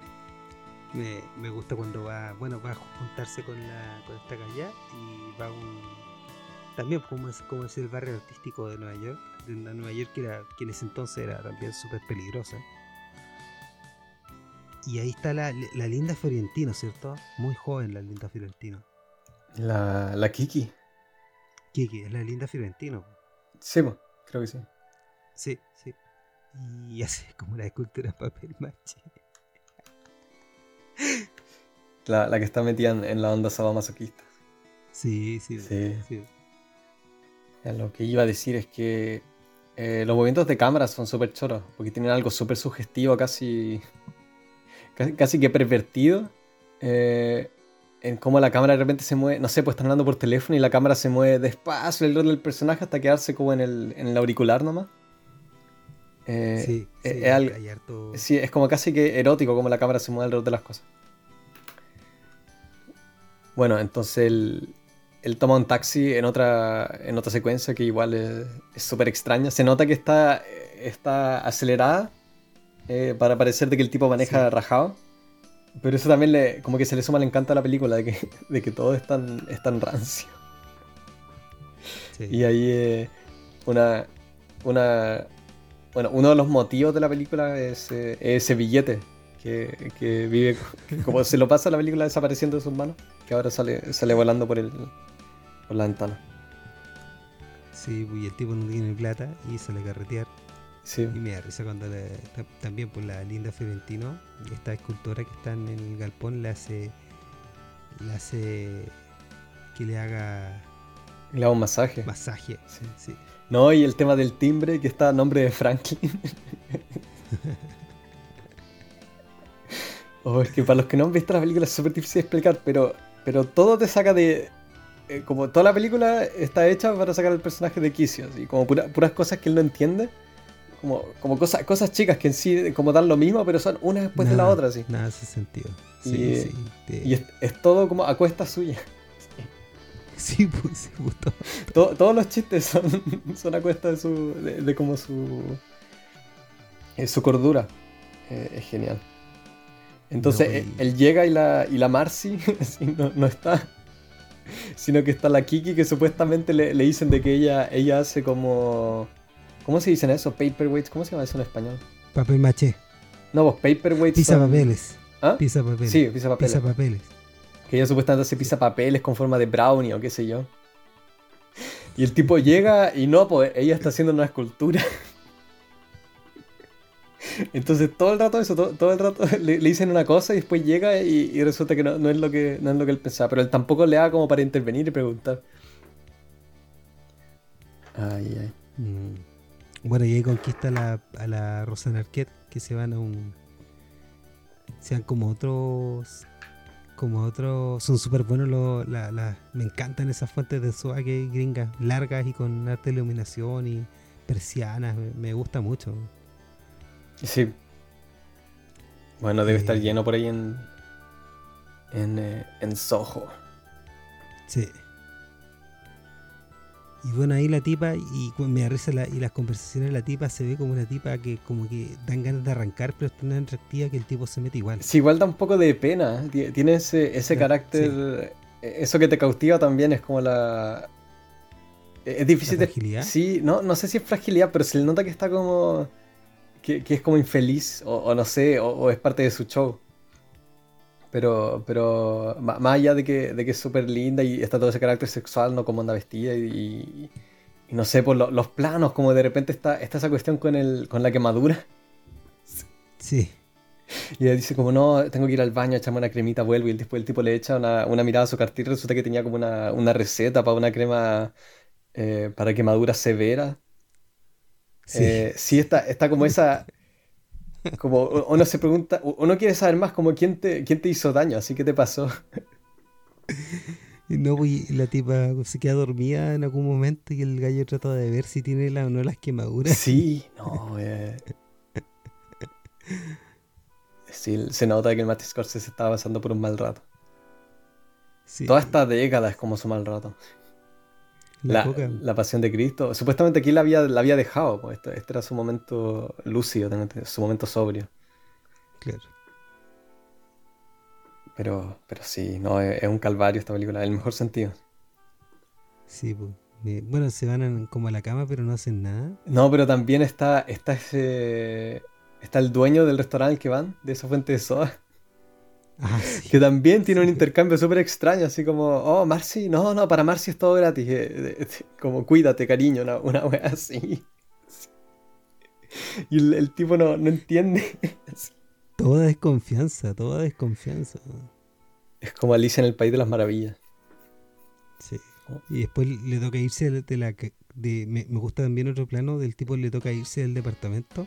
Me, me, gusta cuando va, bueno, va a juntarse con, la, con esta calle y va un... También como es, como es el barrio artístico de Nueva York, de Nueva York que, era, que en ese entonces era también súper peligrosa. Y ahí está la, la, linda Fiorentino, ¿cierto? Muy joven la linda Fiorentino. La, la Kiki. Kiki, es la linda Fiorentino. Sí, creo que sí. Sí, sí. Y hace como la escultura papel maché. La, la que está metida en, la onda sadomasoquista. Sí, sí, sí. sí. Lo que iba a decir es que eh, los movimientos de cámara son súper choros, porque tienen algo súper sugestivo, casi, casi, que pervertido. Eh, en cómo la cámara de repente se mueve, no sé, pues están hablando por teléfono y la cámara se mueve despacio el del personaje hasta quedarse como en el, en el auricular nomás. Eh, sí, es, sí, es como casi que erótico como la cámara se mueve alrededor de las cosas. Bueno, entonces él, toma un taxi en otra, en otra secuencia que igual es súper extraña. Se nota que está, está acelerada eh, para parecer de que el tipo maneja rajado. Pero eso también le, como que se le suma el encanto a la película, de que, de que todo es tan, es tan rancio. Y ahí eh, una, una, bueno, uno de los motivos de la película es, eh, ese billete que, que, vive, como se lo pasa la película desapareciendo de sus manos, que ahora sale, sale volando por, el, por la ventana. Sí, y el tipo no tiene plata y sale a carretear. Y me da risa cuando también por pues, la linda Fiorentino, esta escultora que está en el galpón, le hace, le hace que le haga... Le haga un masaje. Masaje, sí. No, y el tema del timbre que está a nombre de Franklin. oh, es que para los que no han visto la película es súper difícil de explicar, pero, pero todo te saca de... Eh, como toda la película está hecha para sacar al personaje de Kissio, y como puras cosas que él no entiende como, como cosas, cosas chicas que en sí como dan lo mismo, pero son una después de la otra, sí. Nada hace sentido. Sí, y, y es, todo como a cuesta suya. Sí, pues, sí, pues, todos los chistes son, son a cuesta de su. de, como su. Eh, su cordura. Eh, es genial. Entonces, él, llega y la, y la Marcy no, no, está. Sino que está la Kiki que supuestamente le, le dicen de que ella, ella hace como ¿Cómo se dicen eso? Paperweights, ¿cómo se llama eso en español? Papel maché. No, pues paperweights. Pisa papeles. ¿Ah? Pisa papeles. Sí, pisa papeles. Pisa papeles. Que ella supuestamente hace pisa papeles con forma de brownie o qué sé yo. Y el tipo llega y no, pues ella está haciendo una escultura. Entonces todo el rato eso, todo, el rato le, dicen una cosa y después llega y, resulta que no, es lo que no es lo que él pensaba. Pero él tampoco le da como para intervenir y preguntar. Ay, ay. Mm. Bueno, y ahí conquista a la Rosana Arquette, que se van a un. Sean como otros. Como otros. Son súper buenos. Los, me encantan esas fuentes de swag gringas, largas y con arte iluminación y persianas. Me, gusta mucho. Sí. Bueno, debe estar lleno por ahí en. En, eh, en Soho. Sí. Y bueno, ahí la tipa, y me risa y las conversaciones de la tipa se ve como una tipa que como que dan ganas de arrancar, pero es tan atractiva que el tipo se mete igual. Sí, igual da un poco de pena. Tiene ese, ese carácter. E-, eso que te cautiva también es como la. Es difícil fragilidad? de. Sí, no, no sé si es fragilidad, pero se le nota que está como. que, es como infeliz, o, no sé, o, es parte de su show. Pero, pero más allá de que, de que es súper linda y está todo ese carácter sexual, no como anda vestida y, y, no sé, por los planos, como de repente está, está esa cuestión con, el, con la quemadura. Sí. Y ella dice como, no, tengo que ir al baño, echarme una cremita, vuelvo. Y después el tipo le echa una, una mirada a su cartilla y resulta que tenía como una, una receta para una crema eh, para quemaduras severas. Sí, eh, sí está, está como esa... Como uno se pregunta, uno quiere saber más como quién te, quién te hizo daño, así que te pasó. No, pues, la tipa se queda dormida en algún momento y el gallo trata de ver si tiene la, o no las quemaduras. Sí, no, eh. Sí, se nota que el Martin Scorsese se estaba pasando por un mal rato. Toda esta década es como su mal rato. La, la, pasión de Cristo. Supuestamente aquí la había, la había dejado. Pues, este, este, era su momento lúcido, su momento sobrio. Claro. Pero, pero sí, no, es, un calvario esta película, en el mejor sentido. Sí, pues. Bueno, se van como a la cama, pero no hacen nada. No, pero también está, está ese. Está el dueño del restaurante al que van, de esa fuente de soda. Ah, que también tiene un intercambio súper extraño, así como, oh, Marcy, no, no, para Marcy es todo gratis. Eh, como, cuídate, cariño, una, una wea así. Y el, tipo no, no entiende. Toda desconfianza, toda desconfianza. Es como Alicia en el País de las Maravillas. Sí. Y después le toca irse de la... De, me, me gusta también otro plano del tipo le toca irse del departamento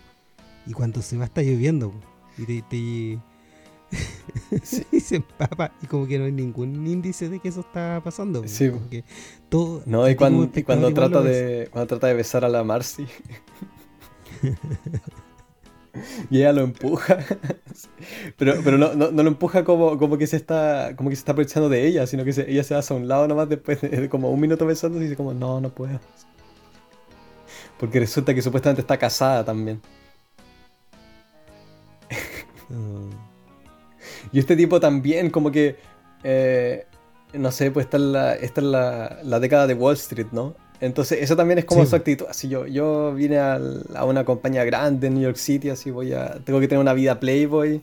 y cuando se va está lloviendo. Y te, y se empapa y como que no hay ningún índice de que eso está pasando. Sí. todo, no, y cuando, cuando trata de cuando trata de besar a la Marcy. y ella lo empuja. pero pero no, no, lo empuja como, como que se está como que se está aprovechando de ella, sino que ella se hace a un lado nomás después de, como un minuto besando y dice como no, no puedo. Porque resulta que supuestamente está casada también. Y este tipo también, como que. Eh, no sé, pues esta es, la, esta es la, década de Wall Street, ¿no? Entonces, eso también es como su actitud. Así yo, yo vine a, una compañía grande en New York City, así voy a. Tengo que tener una vida Playboy.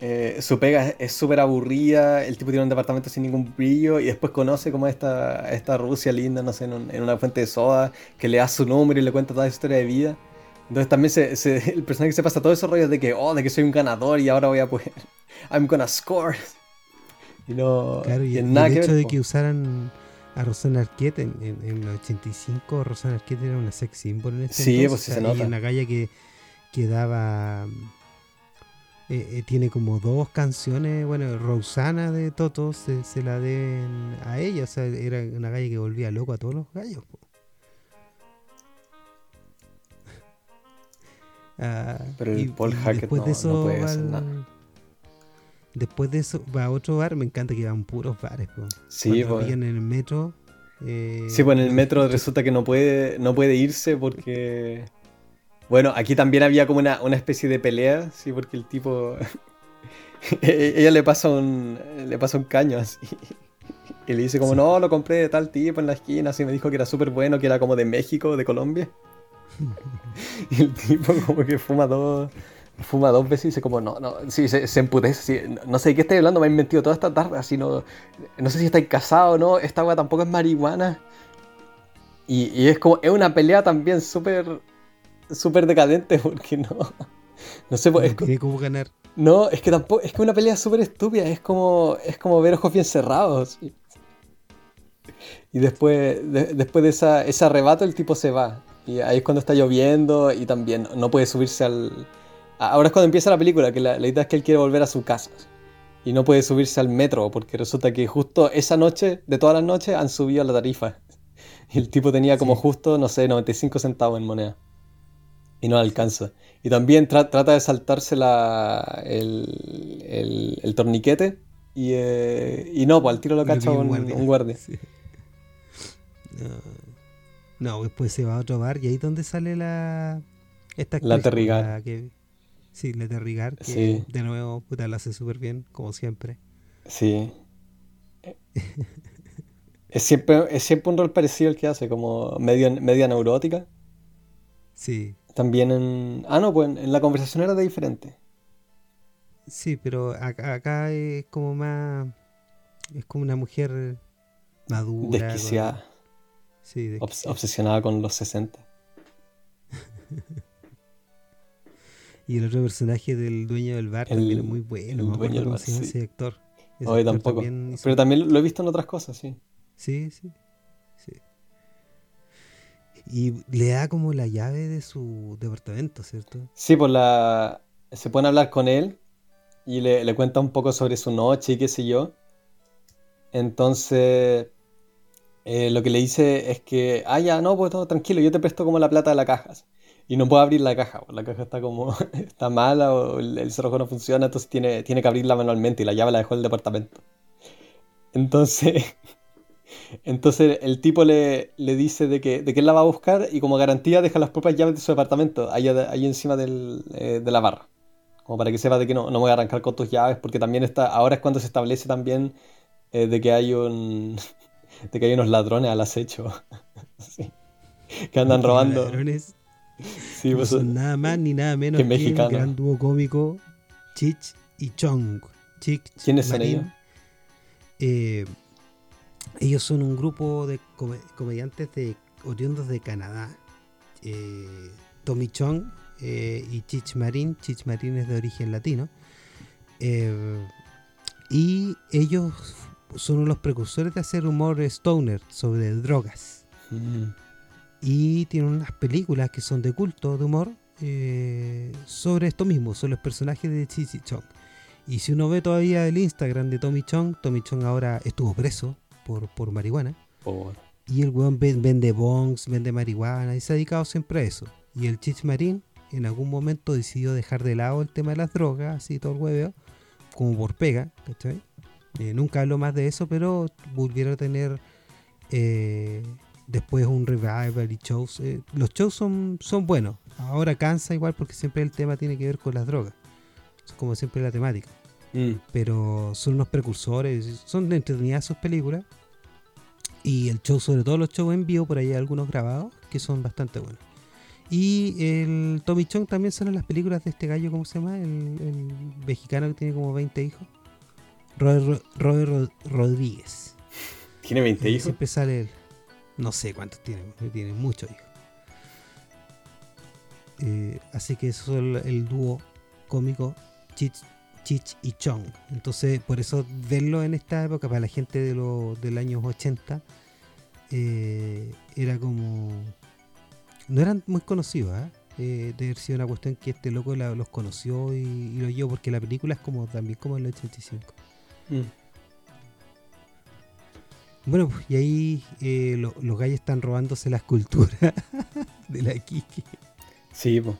Eh, su pega es súper aburrida, el tipo tiene un departamento sin ningún brillo y después conoce como esta, esta Rusia linda, no sé, en, en, una fuente de soda, que le da su número y le cuenta toda su historia de vida. Entonces también se, el personaje se pasa todo esos rollos de que, oh, de que soy un ganador y ahora voy a poder, I'm gonna score. Y no, claro, y, el hecho de que usaran a Rosana Arquette en, en, el 85, Rosana Arquette era una sex symbol en este Sí, pues sí se nota. Y una galla que, que daba... Eh, eh, tiene como dos canciones, bueno, Rosana de Toto se, se, la den a ella, o sea, era una galla que volvía loco a todos los gallos. Ah, Pero el Paul Hackett no, puede hacer nada. Después de eso va a otro bar, me encanta que van puros bares. Sí, pues. en el metro. Eh, sí, pues en el metro resulta que no puede, no puede irse porque. Bueno, aquí también había como una, especie de pelea, sí, porque el tipo. E-, e-, ella le pasa un. le pasa un caño así. Y le dice como, no, lo compré de tal tipo en la esquina, así me dijo que era súper bueno, que era como de México, de Colombia. y el tipo como que fuma dos, fuma dos veces y dice como, no, no, sí, se, se emputece, no sé de qué estoy hablando, me han mentido toda esta tarde, así no, no sé si estáis casados o no, esta agua tampoco es marihuana. Y, y, es como, es una pelea también súper, súper decadente porque no, no sé, pues, es cómo ganar. No, es que tampoco, es que una pelea súper estúpida, es como, es como ver ojos bien cerrados. Y después, después de esa, ese arrebato el tipo se va. Y ahí es cuando está lloviendo y también no puede subirse al... Ahora es cuando empieza la película, que la, idea es que él quiere volver a su casa. Y no puede subirse al metro, porque resulta que justo esa noche, de todas las noches, han subido la tarifa. Y el tipo tenía como justo, no sé, 95 centavos en moneda. Y no alcanza. Y también trata de saltarse la, el, el, torniquete. Y, eh, y no, pues al tiro lo cacha un, un, guardia. No, después se va a otro bar y ahí es donde sale la. Esta la Terrigar. Que, sí, la Terrigar, que de nuevo, puta, la hace súper bien, como siempre. Sí. Es siempre, es siempre un rol parecido al que hace, como media, media neurótica. Sí. También en. Ah, no, pues en, la conversación era de diferente. Sí, pero acá, es como más. Es como una mujer madura. Desquiciada. Sí, obsesionada con los 60. y el otro personaje del dueño del bar también es muy bueno. El dueño del bar, sí. ese actor. Ese tampoco. Pero también lo he visto en otras cosas, sí. Sí, sí. Y le da como la llave de su departamento, ¿cierto? Sí, pues la... se pone a hablar con él y le, cuenta un poco sobre su noche y qué sé yo. Entonces, eh, lo que le dice es que, ah, ya, no, pues todo tranquilo, yo te presto como la plata de la caja. Y no puedo abrir la caja, la caja está como, está mala o el, cerrojo no funciona, entonces tiene, tiene que abrirla manualmente y la llave la dejó en el departamento. Entonces, Entonces el tipo le, le dice de que, de que él la va a buscar y como garantía deja las propias llaves de su departamento ahí, ahí encima del, eh, de la barra. Como para que sepa de que no, no voy a arrancar con tus llaves porque también está, ahora es cuando se establece también eh, de que hay un de que hay unos ladrones al acecho. Que andan robando. Ladrones sí, no son nada más ni nada menos que, el gran dúo cómico Chich y Chong. ¿Quiénes son ellos? Eh, ellos son un grupo de comediantes de oriundos de Canadá. Eh, Tommy Chong eh, y Chich Marin. Chich Marin es de origen latino. Y ellos son los precursores de hacer humor stoner sobre drogas. Mm. Y tienen unas películas que son de culto de humor sobre esto mismo, sobre los personajes de Chich Chong. Y si uno ve todavía el Instagram de Tommy Chong, Tommy Chong ahora estuvo preso por, marihuana. Y el weón vende bongs, vende marihuana y se ha dedicado siempre a eso. Y el Chich Marín en algún momento decidió dejar de lado el tema de las drogas, así todo el hueveo, como por pega, ¿cachai? Eh, nunca habló más de eso, pero volvieron a tener eh, después un revival y shows. Eh, los shows son, son buenos. Ahora cansa igual porque siempre el tema tiene que ver con las drogas. Es como siempre la temática. Mm. Pero son unos precursores, son de entretenidas sus películas. Y el show, sobre todo los shows en vivo, por ahí hay algunos grabados que son bastante buenos. Y el Tommy Chong también son en las películas de este gallo, ¿cómo se llama? El, mexicano que tiene como 20 hijos. Robert, Rodríguez. ¿Tiene 20 hijos? Siempre sale él. No sé cuántos tiene, tiene muchos hijos. Eh, así que eso es el, dúo cómico Chich Chich y Chong. Entonces, por eso verlo en esta época, para la gente de los del años 80, eh, era como. No eran muy conocidos, ¿eh? ¿eh? de haber sido una cuestión que este loco los conoció y, lo oyó, porque la película es como también como el 85. Mm. Bueno, pues, y ahí eh, los gallos están robándose la escultura de la Kiki. Sí, pues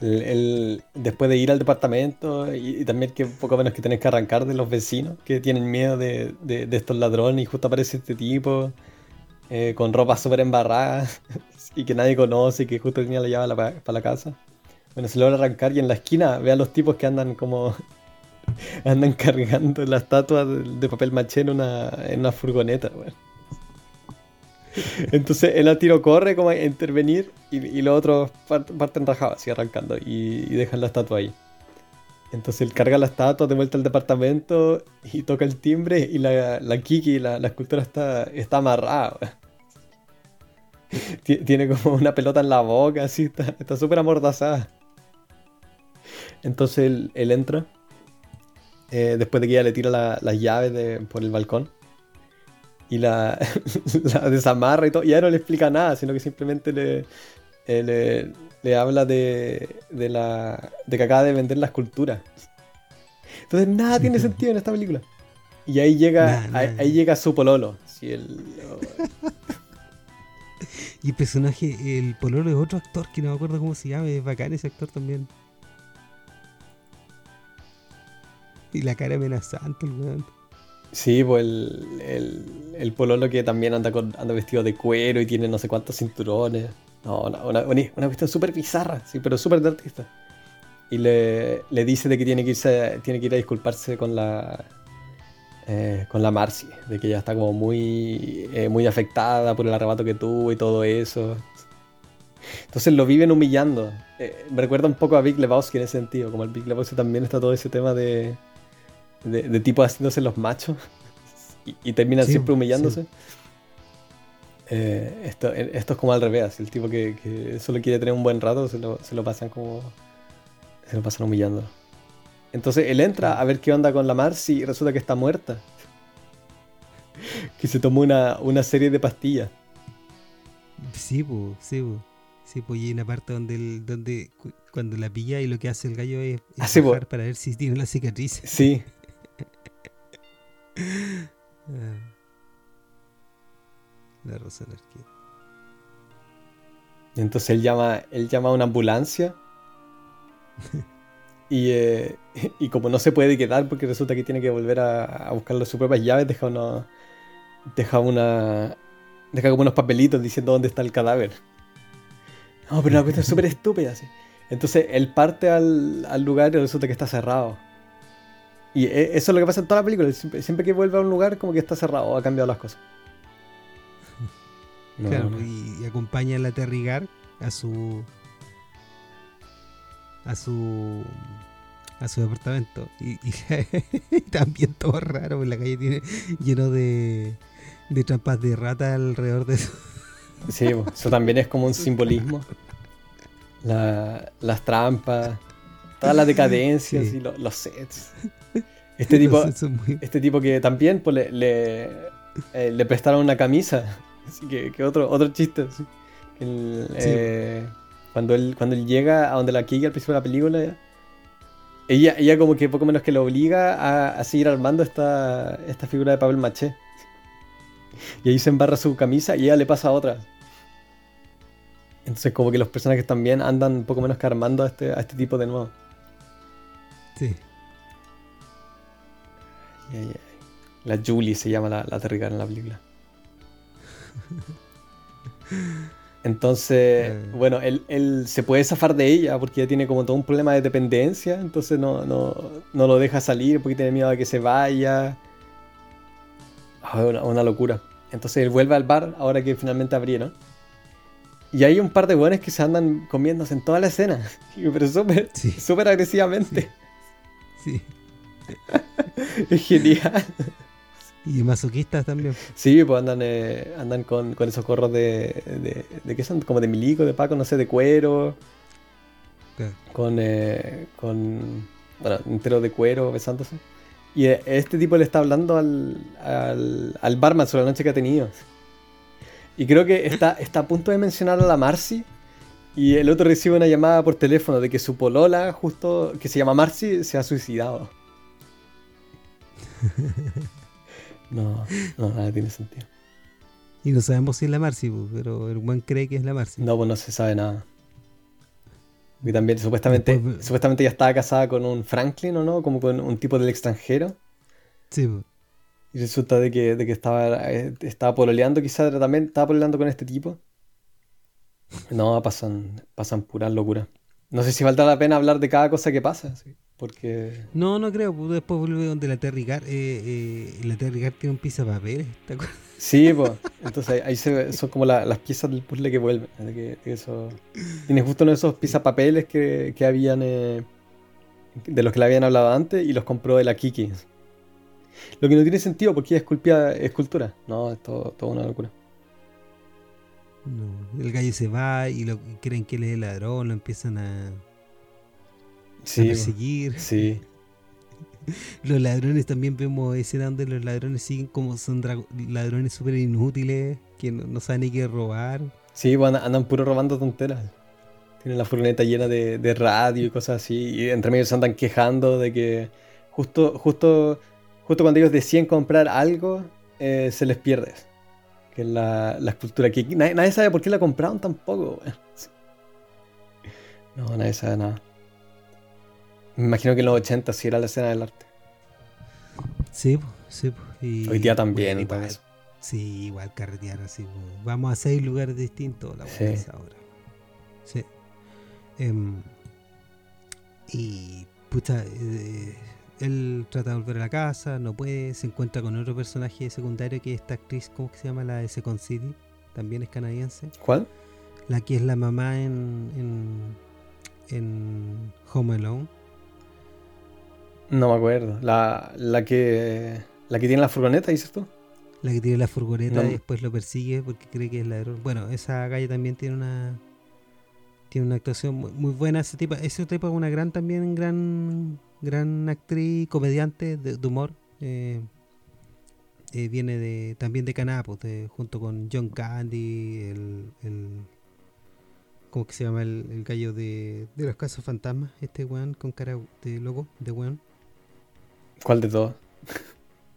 después de ir al departamento y, también que poco menos que tenés que arrancar de los vecinos que tienen miedo de, estos ladrones y justo aparece este tipo eh, con ropa súper embarrada y que nadie conoce y que justo tenía la llave para la, casa. Bueno, se logra arrancar y en la esquina ve a los tipos que andan como andan cargando la estatua de, papel maché en una, en una furgoneta. Entonces él al tiro corre como a intervenir y, los otros parten rajados, así arrancando y, dejan la estatua ahí. Entonces él carga la estatua de vuelta al departamento y toca el timbre y la, la Kiki, la, la escultura está, está amarrada. Tiene como una pelota en la boca, así, está súper amordazada. Entonces él, entra, eh, después de que ella le tira las llaves por el balcón y la, desamarra y todo. Y ya no le explica nada, sino que simplemente le, eh, le, habla de, de, la, de que acaba de vender la escultura. Entonces nada tiene sentido en esta película. Y ahí llega, ahí, llega su pololo. el, y el personaje, el pololo es otro actor que no me acuerdo cómo se llama, es bacán ese actor también. Y la cara amenazante, el weón. Sí, pues el, el, pololo que también anda con anda vestido de cuero y tiene no sé cuántos cinturones. No, una, una, cuestión súper bizarra, sí, pero súper de artista. Y le, le, dice de que tiene que irse, tiene que ir a disculparse con la eh, con la Marcy, de que ella está como muy, eh, muy afectada por el arrebato que tuvo y todo eso. Entonces lo viven humillando. Eh, me recuerda un poco a Big Lebowski en ese sentido, como el Big Lebowski también está todo ese tema de, de, tipo haciéndose los machos y, terminan siempre humillándose. esto, esto, es como al revés, el tipo que, solo quiere tener un buen rato se lo, se lo pasan como... se lo pasan humillando. Entonces él entra a ver qué onda con la Marcy y resulta que está muerta. que se tomó una, serie de pastillas. Sí, pues, sí, pues. Sí, pues y hay una parte donde, donde cuando la pilla y lo que hace el gallo es, es ah, para ver si tiene la cicatriz. Sí. La rosa anarquía. Entonces él llama, él llama a una ambulancia Eh, y, como no se puede quedar porque resulta que tiene que volver a, buscar sus propias llaves, deja una. Deja una. Deja como unos papelitos diciendo dónde está el cadáver. No, pero una cuestión súper estúpida, así. Entonces él parte al, lugar y resulta que está cerrado. Y e, eso es lo que pasa en toda la película. Siempre, que vuelve a un lugar, como que está cerrado o ha cambiado las cosas. claro, Y, acompaña a la Terrigar a su a su a su departamento y, también todo raro porque la calle tiene lleno de, de trampas de rata alrededor de eso sí eso también es como un simbolismo las trampas todas las decadencias y los sets este tipo este tipo que también pues, le, le, eh, prestaron una camisa así que, otro otro chiste eh, cuando él, cuando él llega a donde la Kiki al principio de la película, ella, ella como que poco menos que lo obliga a, seguir armando esta, esta figura de papel maché. Y ahí se embarra su camisa y ella le pasa a otra. Entonces como que los personajes también andan poco menos que armando a este, a este tipo de nuevo. Sí. La Julie se llama la, la en la película. Entonces, eh. bueno, él, se puede zafar de ella porque ya tiene como todo un problema de dependencia, entonces no, no, no lo deja salir porque tiene miedo a que se vaya. Ah, una, locura. Entonces él vuelve al bar ahora que finalmente abrieron. Y hay un par de buenos que se andan comiéndose en toda la escena, pero súper súper agresivamente. Sí. es genial. Y masoquistas también. Sí, pues andan, eh, andan con, esos gorros de, de, de. ¿Qué son? Como de milico, de paco, no sé, de cuero. Con. Eh, con. Bueno, entero de cuero, besándose. Y eh, este tipo le está hablando al, al, al barman sobre la noche que ha tenido. Y creo que está, está a punto de mencionar a la Marcy. Y el otro recibe una llamada por teléfono de que su polola, justo, que se llama Marcy, se ha suicidado. No, no, nada tiene sentido. Y no sabemos si es la Marcy, pero el buen cree que es la Marcy. No, pues no se sabe nada. Y también supuestamente, supuestamente ya estaba casada con un Franklin, ¿o no? Como con un tipo del extranjero. Sí. Y resulta de que, de que estaba, eh, estaba pololeando, quizás también estaba pololeando con este tipo. No, pasan, pasan pura locura. No sé si valdrá la pena hablar de cada cosa que pasa. ¿sí? Porque... No, no creo. Pues después vuelve donde la Terrigar. Eh, eh, la Terrigar tiene un pieza de papel. ¿te acuerdas? Sí, pues. Entonces ahí se son como las piezas del puzzle que vuelven. que, eso... Tiene justo uno de esos piezas papeles que, que habían. Eh, de los que le habían hablado antes y los compró de la Kiki. Lo que no tiene sentido porque ella esculpía escultura. No, es todo, una locura. No, el gallo se va y lo, creen que él es el ladrón, lo empiezan a sí, perseguir. Sí. Los ladrones también vemos escena donde los ladrones siguen como son ladrones súper inútiles, que no, saben ni qué robar. Sí, pues andan, puro robando tonteras. Tienen la furgoneta llena de, radio y cosas así. Y entre medio se andan quejando de que justo, justo, justo cuando ellos deciden comprar algo, eh, se les pierde. Que es la, la escultura que nadie, sabe por qué la compraron tampoco. No, nadie sabe nada. Me imagino que en los 80 sí era la escena del arte. Sí, sí. Y, Hoy día también y para eso. Sí, igual carretear así. Vamos a seis lugares distintos la sí. ahora. Sí. Em, y pucha, eh, él trata de volver a la casa, no puede, se encuentra con otro personaje secundario que es esta actriz, ¿cómo que se llama? La de Second City, también es canadiense. ¿Cuál? La que es la mamá en, en, en Home Alone. No me acuerdo. La, la que la que tiene la furgoneta, dices tú. La que tiene la furgoneta y después lo persigue porque cree que es ladrón. Bueno, esa galla también tiene una tiene una actuación muy, buena. Ese tipo, ese tipo es una gran también gran gran actriz, comediante de, humor. Eh, eh, viene de también de Canadá, pues, junto con John Candy, el, el ¿cómo que se llama el, gallo de, de, los casos fantasmas? Este weón con cara de loco, de weón. ¿Cuál de todos?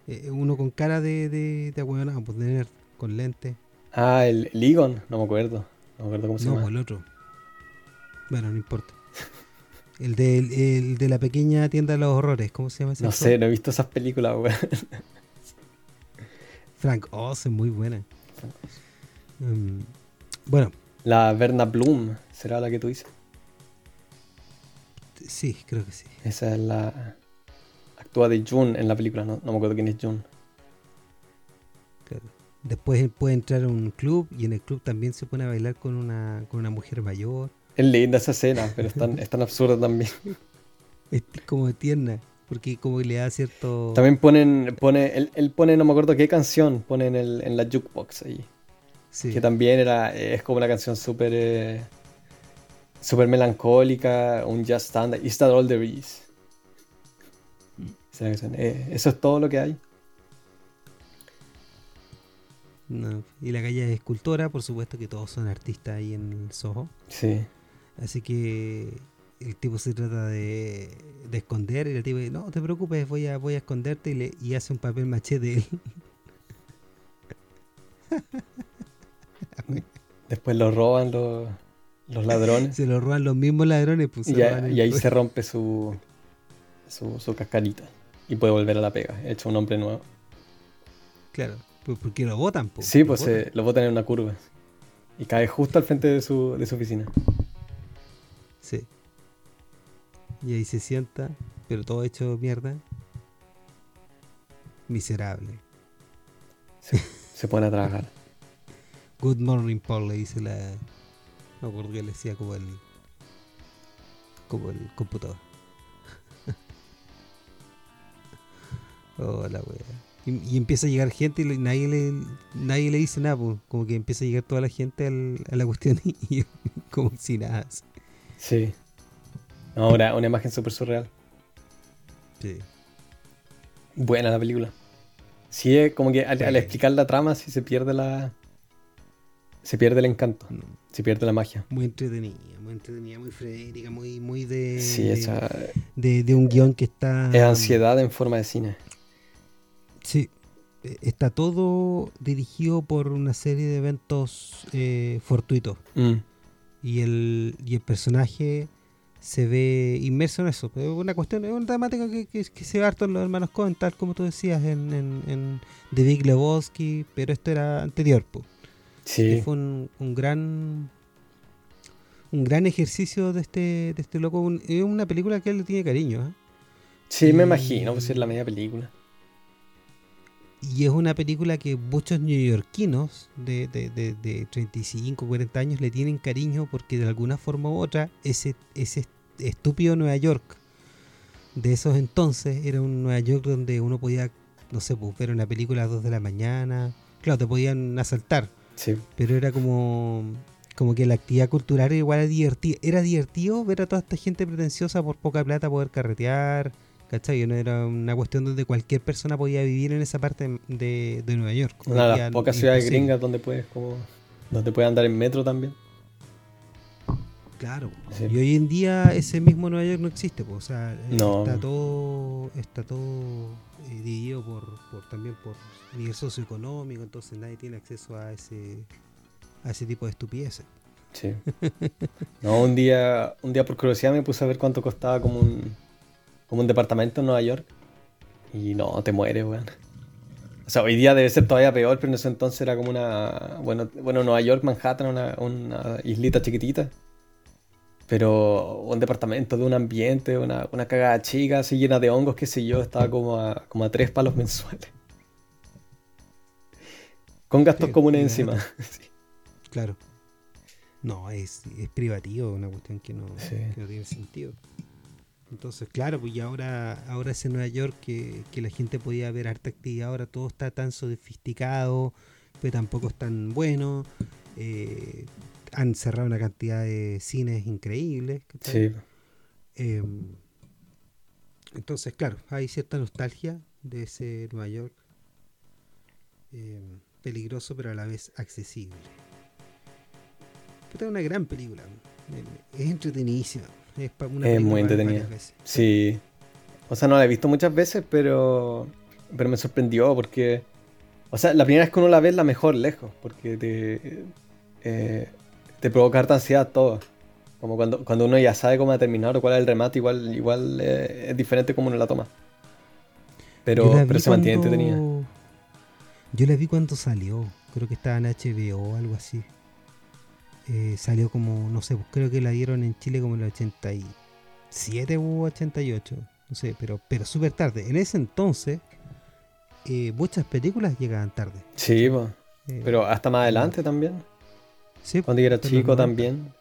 Eh, uno con cara de, de, de weón, pues de con lente. Ah, el, el Egon, no me acuerdo. No me acuerdo cómo se llama. No, el otro. Bueno, no importa. El de, el de la pequeña tienda de los horrores, ¿cómo se llama ese? No sé, no he visto esas películas, weón. Frank Oz es muy buena. Um, bueno. La Verna Bloom, ¿será la que tú dices? Sí, creo que sí. Esa es la. Actúa de June en la película, no, no me acuerdo quién es June. Claro. Después puede entrar a un club y en el club también se pone a bailar con una, con una mujer mayor. Es linda esa escena, pero es tan, es tan absurda también. Es como tierna, porque como le da cierto... También ponen, pone, él, pone, no me acuerdo qué canción, pone en, el, en la jukebox ahí. Sí. Que también era, es como una canción súper... Eh, súper melancólica, un jazz standard. Is that all there is? Eh, eso es todo lo que hay. Y la calle es escultora, por supuesto que todos son artistas ahí en el Soho. Sí. Así que el tipo se trata de, esconder y el tipo dice, no te preocupes, voy a, voy a esconderte y, le, y hace un papel maché de él. Después lo roban los, los ladrones. se lo roban los mismos ladrones. Pues, y, ahí se rompe su, su, su cascarita y puede volver a la pega, hecho un hombre nuevo. Claro, pues porque lo botan. Pues, sí, pues lo botan en una curva y cae justo al frente de su, de su oficina. Sí. Y ahí se sienta, pero todo hecho mierda. Miserable. Se, pone a trabajar. Good morning, Paul, le dice la. No acuerdo que le decía como el. Como el computador. Hola, oh, Y, empieza a llegar gente y nadie le, nadie le dice nada, pues. como que empieza a llegar toda la gente a la cuestión y, como si nada. Sí. Ahora, una imagen súper surreal. Sí. Buena la película. Sí, es como que al, explicar la trama, sí se pierde la. Se pierde el encanto. Se pierde la magia. Muy entretenida, muy entretenida, muy frenética, muy, muy de. Sí, esa. De, de, un guion que está. Es ansiedad en forma de cine. Sí. E, está todo dirigido por una serie de eventos eh, fortuitos. Mm y el, y el personaje se ve inmerso en eso. Es una cuestión, es una temática que, que, se ve harto en los hermanos Cohen, tal como tú decías, en, en, en The Big Lebowski, pero esto era anterior. Sí. fue un, un, gran un gran ejercicio de este, de este loco. es una película que él le tiene cariño. ¿eh? Sí, me imagino, pues es la media película. Y es una película que muchos neoyorquinos de, de, de, 35, 40 años le tienen cariño porque de alguna forma u otra ese, ese estúpido Nueva York de esos entonces era un Nueva York donde uno podía, no sé, pues, ver una película a las 2 de la mañana. Claro, te podían asaltar. Sí. Pero era como, como que la actividad cultural era igual a divertida. Era divertido ver a toda esta gente pretenciosa por poca plata poder carretear ¿Cachai? No era una cuestión donde cualquier persona podía vivir en esa parte de, Nueva York. Una de las pocas ciudades gringas donde puedes como donde puedes andar en metro también. Claro. Y hoy en día ese mismo Nueva York no existe, pues, o sea, está todo está todo eh, dividido por, por, también por nivel socioeconómico, entonces nadie tiene acceso a ese a ese tipo de estupideces. Sí. No, un día un día por curiosidad me puse a ver cuánto costaba como un como un departamento en Nueva York. Y no, te mueres, weón. O sea, hoy día debe ser todavía peor, pero en ese entonces era como una. Bueno, bueno Nueva York, Manhattan, una, una islita chiquitita. Pero un departamento de un ambiente, una, una cagada chica, así llena de hongos, qué sé yo, estaba como a, como a tres palos mensuales. Con gastos comunes encima. Claro. No, es, es privativo, una cuestión que no, que no tiene sentido. Entonces, claro, pues y ahora, ahora es en Nueva York que, la gente podía ver harta actividad, ahora todo está tan sofisticado, pero tampoco es tan bueno. Eh, han cerrado una cantidad de cines increíbles. Sí. Em, entonces, claro, hay cierta nostalgia de ese Nueva York. Em, peligroso, pero a la vez accesible. es una gran película. Es entretenidísima. Es, muy entretenida. Sí. O sea, no la he visto muchas veces, pero, pero me sorprendió porque... O sea, la primera vez que uno la ve es la mejor lejos, porque te, eh, te provoca harta ansiedad todo. Como cuando, cuando uno ya sabe cómo va a terminar o cuál es el remate, igual, igual eh, es diferente como uno la toma. Pero, pero se mantiene entretenida. Yo la vi cuando salió, creo que estaba en HBO o algo así. Eh, salió como, no sé, creo que la dieron en Chile como en el 87 u 88, no sé, pero, pero súper tarde. En ese entonces, eh, muchas películas llegaban tarde. Sí, pero hasta más adelante también. Sí, cuando yo era chico también.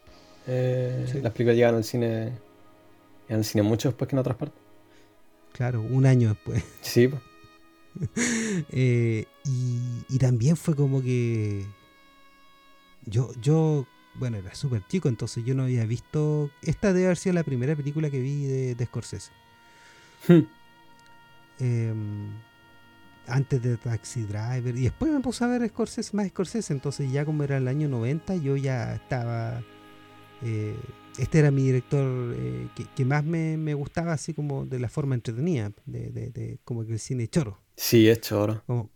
Eh, Las películas llegaron al cine, al cine mucho después que en otras partes. Claro, un año después. Sí, y, y, también fue como que yo, yo bueno, era súper chico, entonces yo no había visto. Esta debe haber sido la primera película que vi de, de Scorsese. Hmm. Em, antes de Taxi Driver. Y después me puse a ver Scorsese, más Scorsese. Entonces, ya como era el año 90, yo ya estaba. Eh, este era mi director eh, que, más me, gustaba, así como de la forma entretenida, de, de, como que el cine choro. Sí, es choro. Como,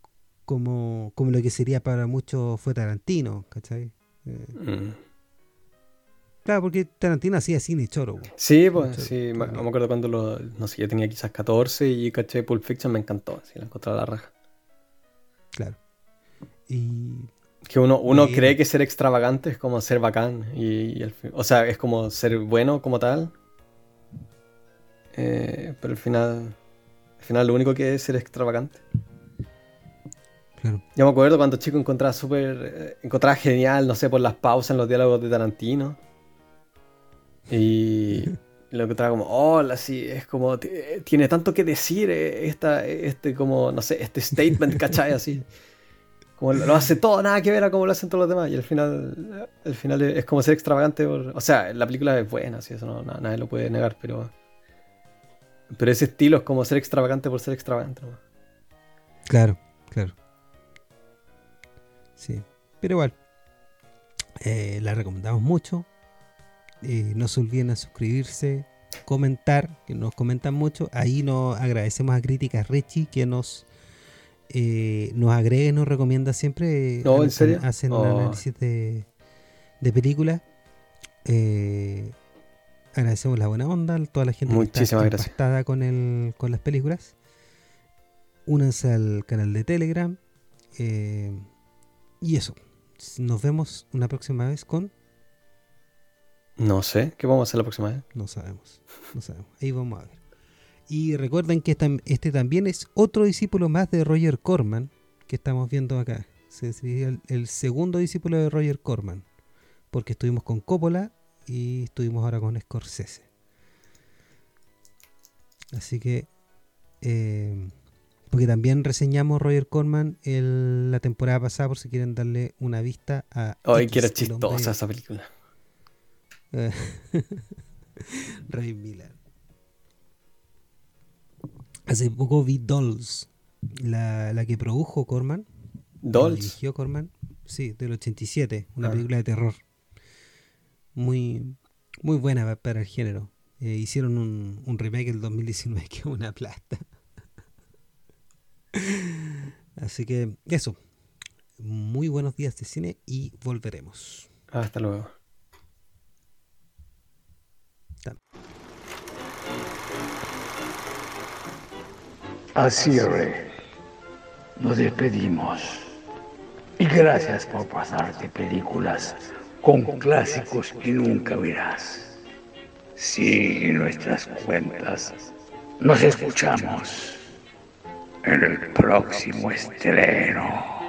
como, como lo que sería para muchos fue Tarantino, ¿cachai? Eh, mm. Claro, porque Tarantino hacía cine choro. Sí, pues sí, me, acuerdo cuando lo, no sé, yo tenía quizás 14 y caché Pulp Fiction me encantó, así la encontré a la raja. Claro. Y que uno, uno cree que ser extravagante es como ser bacán y, o sea, es como ser bueno como tal. Eh, pero al final, al final lo único que es ser extravagante. Claro. Yo me acuerdo cuando chico encontraba súper, eh, encontraba genial, no sé, por las pausas en los diálogos de Tarantino y lo que trae como, hola, sí, es como, tiene tanto que decir eh, esta, este, como, no sé, este statement, ¿cachai? Así. Como lo, hace todo, nada que ver a cómo lo hacen todos los demás. Y al final, al final es como ser extravagante. o sea, la película es buena, así, eso no, nadie lo puede negar, pero. Pero ese estilo es como ser extravagante por ser extravagante. Claro, claro. Sí. Pero igual, eh, la recomendamos mucho. Eh, no se olviden a suscribirse, comentar, que nos comentan mucho. Ahí nos agradecemos a Críticas Rechi que nos eh, nos agrega nos recomienda siempre. No, ¿en serio? Hacen un oh. análisis de, de películas. Eh, agradecemos la buena onda, toda la gente que está con, el, con las películas. Únanse al canal de Telegram. y eso. Nos vemos una próxima vez con no sé, ¿qué vamos a hacer la próxima vez? No sabemos, no sabemos. Ahí vamos a ver. Y recuerden que este también es otro discípulo más de Roger Corman que estamos viendo acá. El, el segundo discípulo de Roger Corman. Porque estuvimos con Coppola y estuvimos ahora con Scorsese. Así que... Eh, porque también reseñamos Roger Corman la temporada pasada por si quieren darle una vista a... Ay, que era chistosa esa película. Ray Miller. Hace poco vi Dolls, la, la que produjo Corman. ¿Dolls? dirigió Corman. Sí, del 87, una ah. película de terror. Muy, muy buena para el género. Eh, hicieron un, un remake el 2019 que es una plata. Así que eso. Muy buenos días de cine y volveremos. Hasta luego. Al cierre, nos despedimos. Y gracias por pasarte películas con clásicos que nunca verás. Sigue nuestras cuentas. Nos escuchamos en el próximo estreno.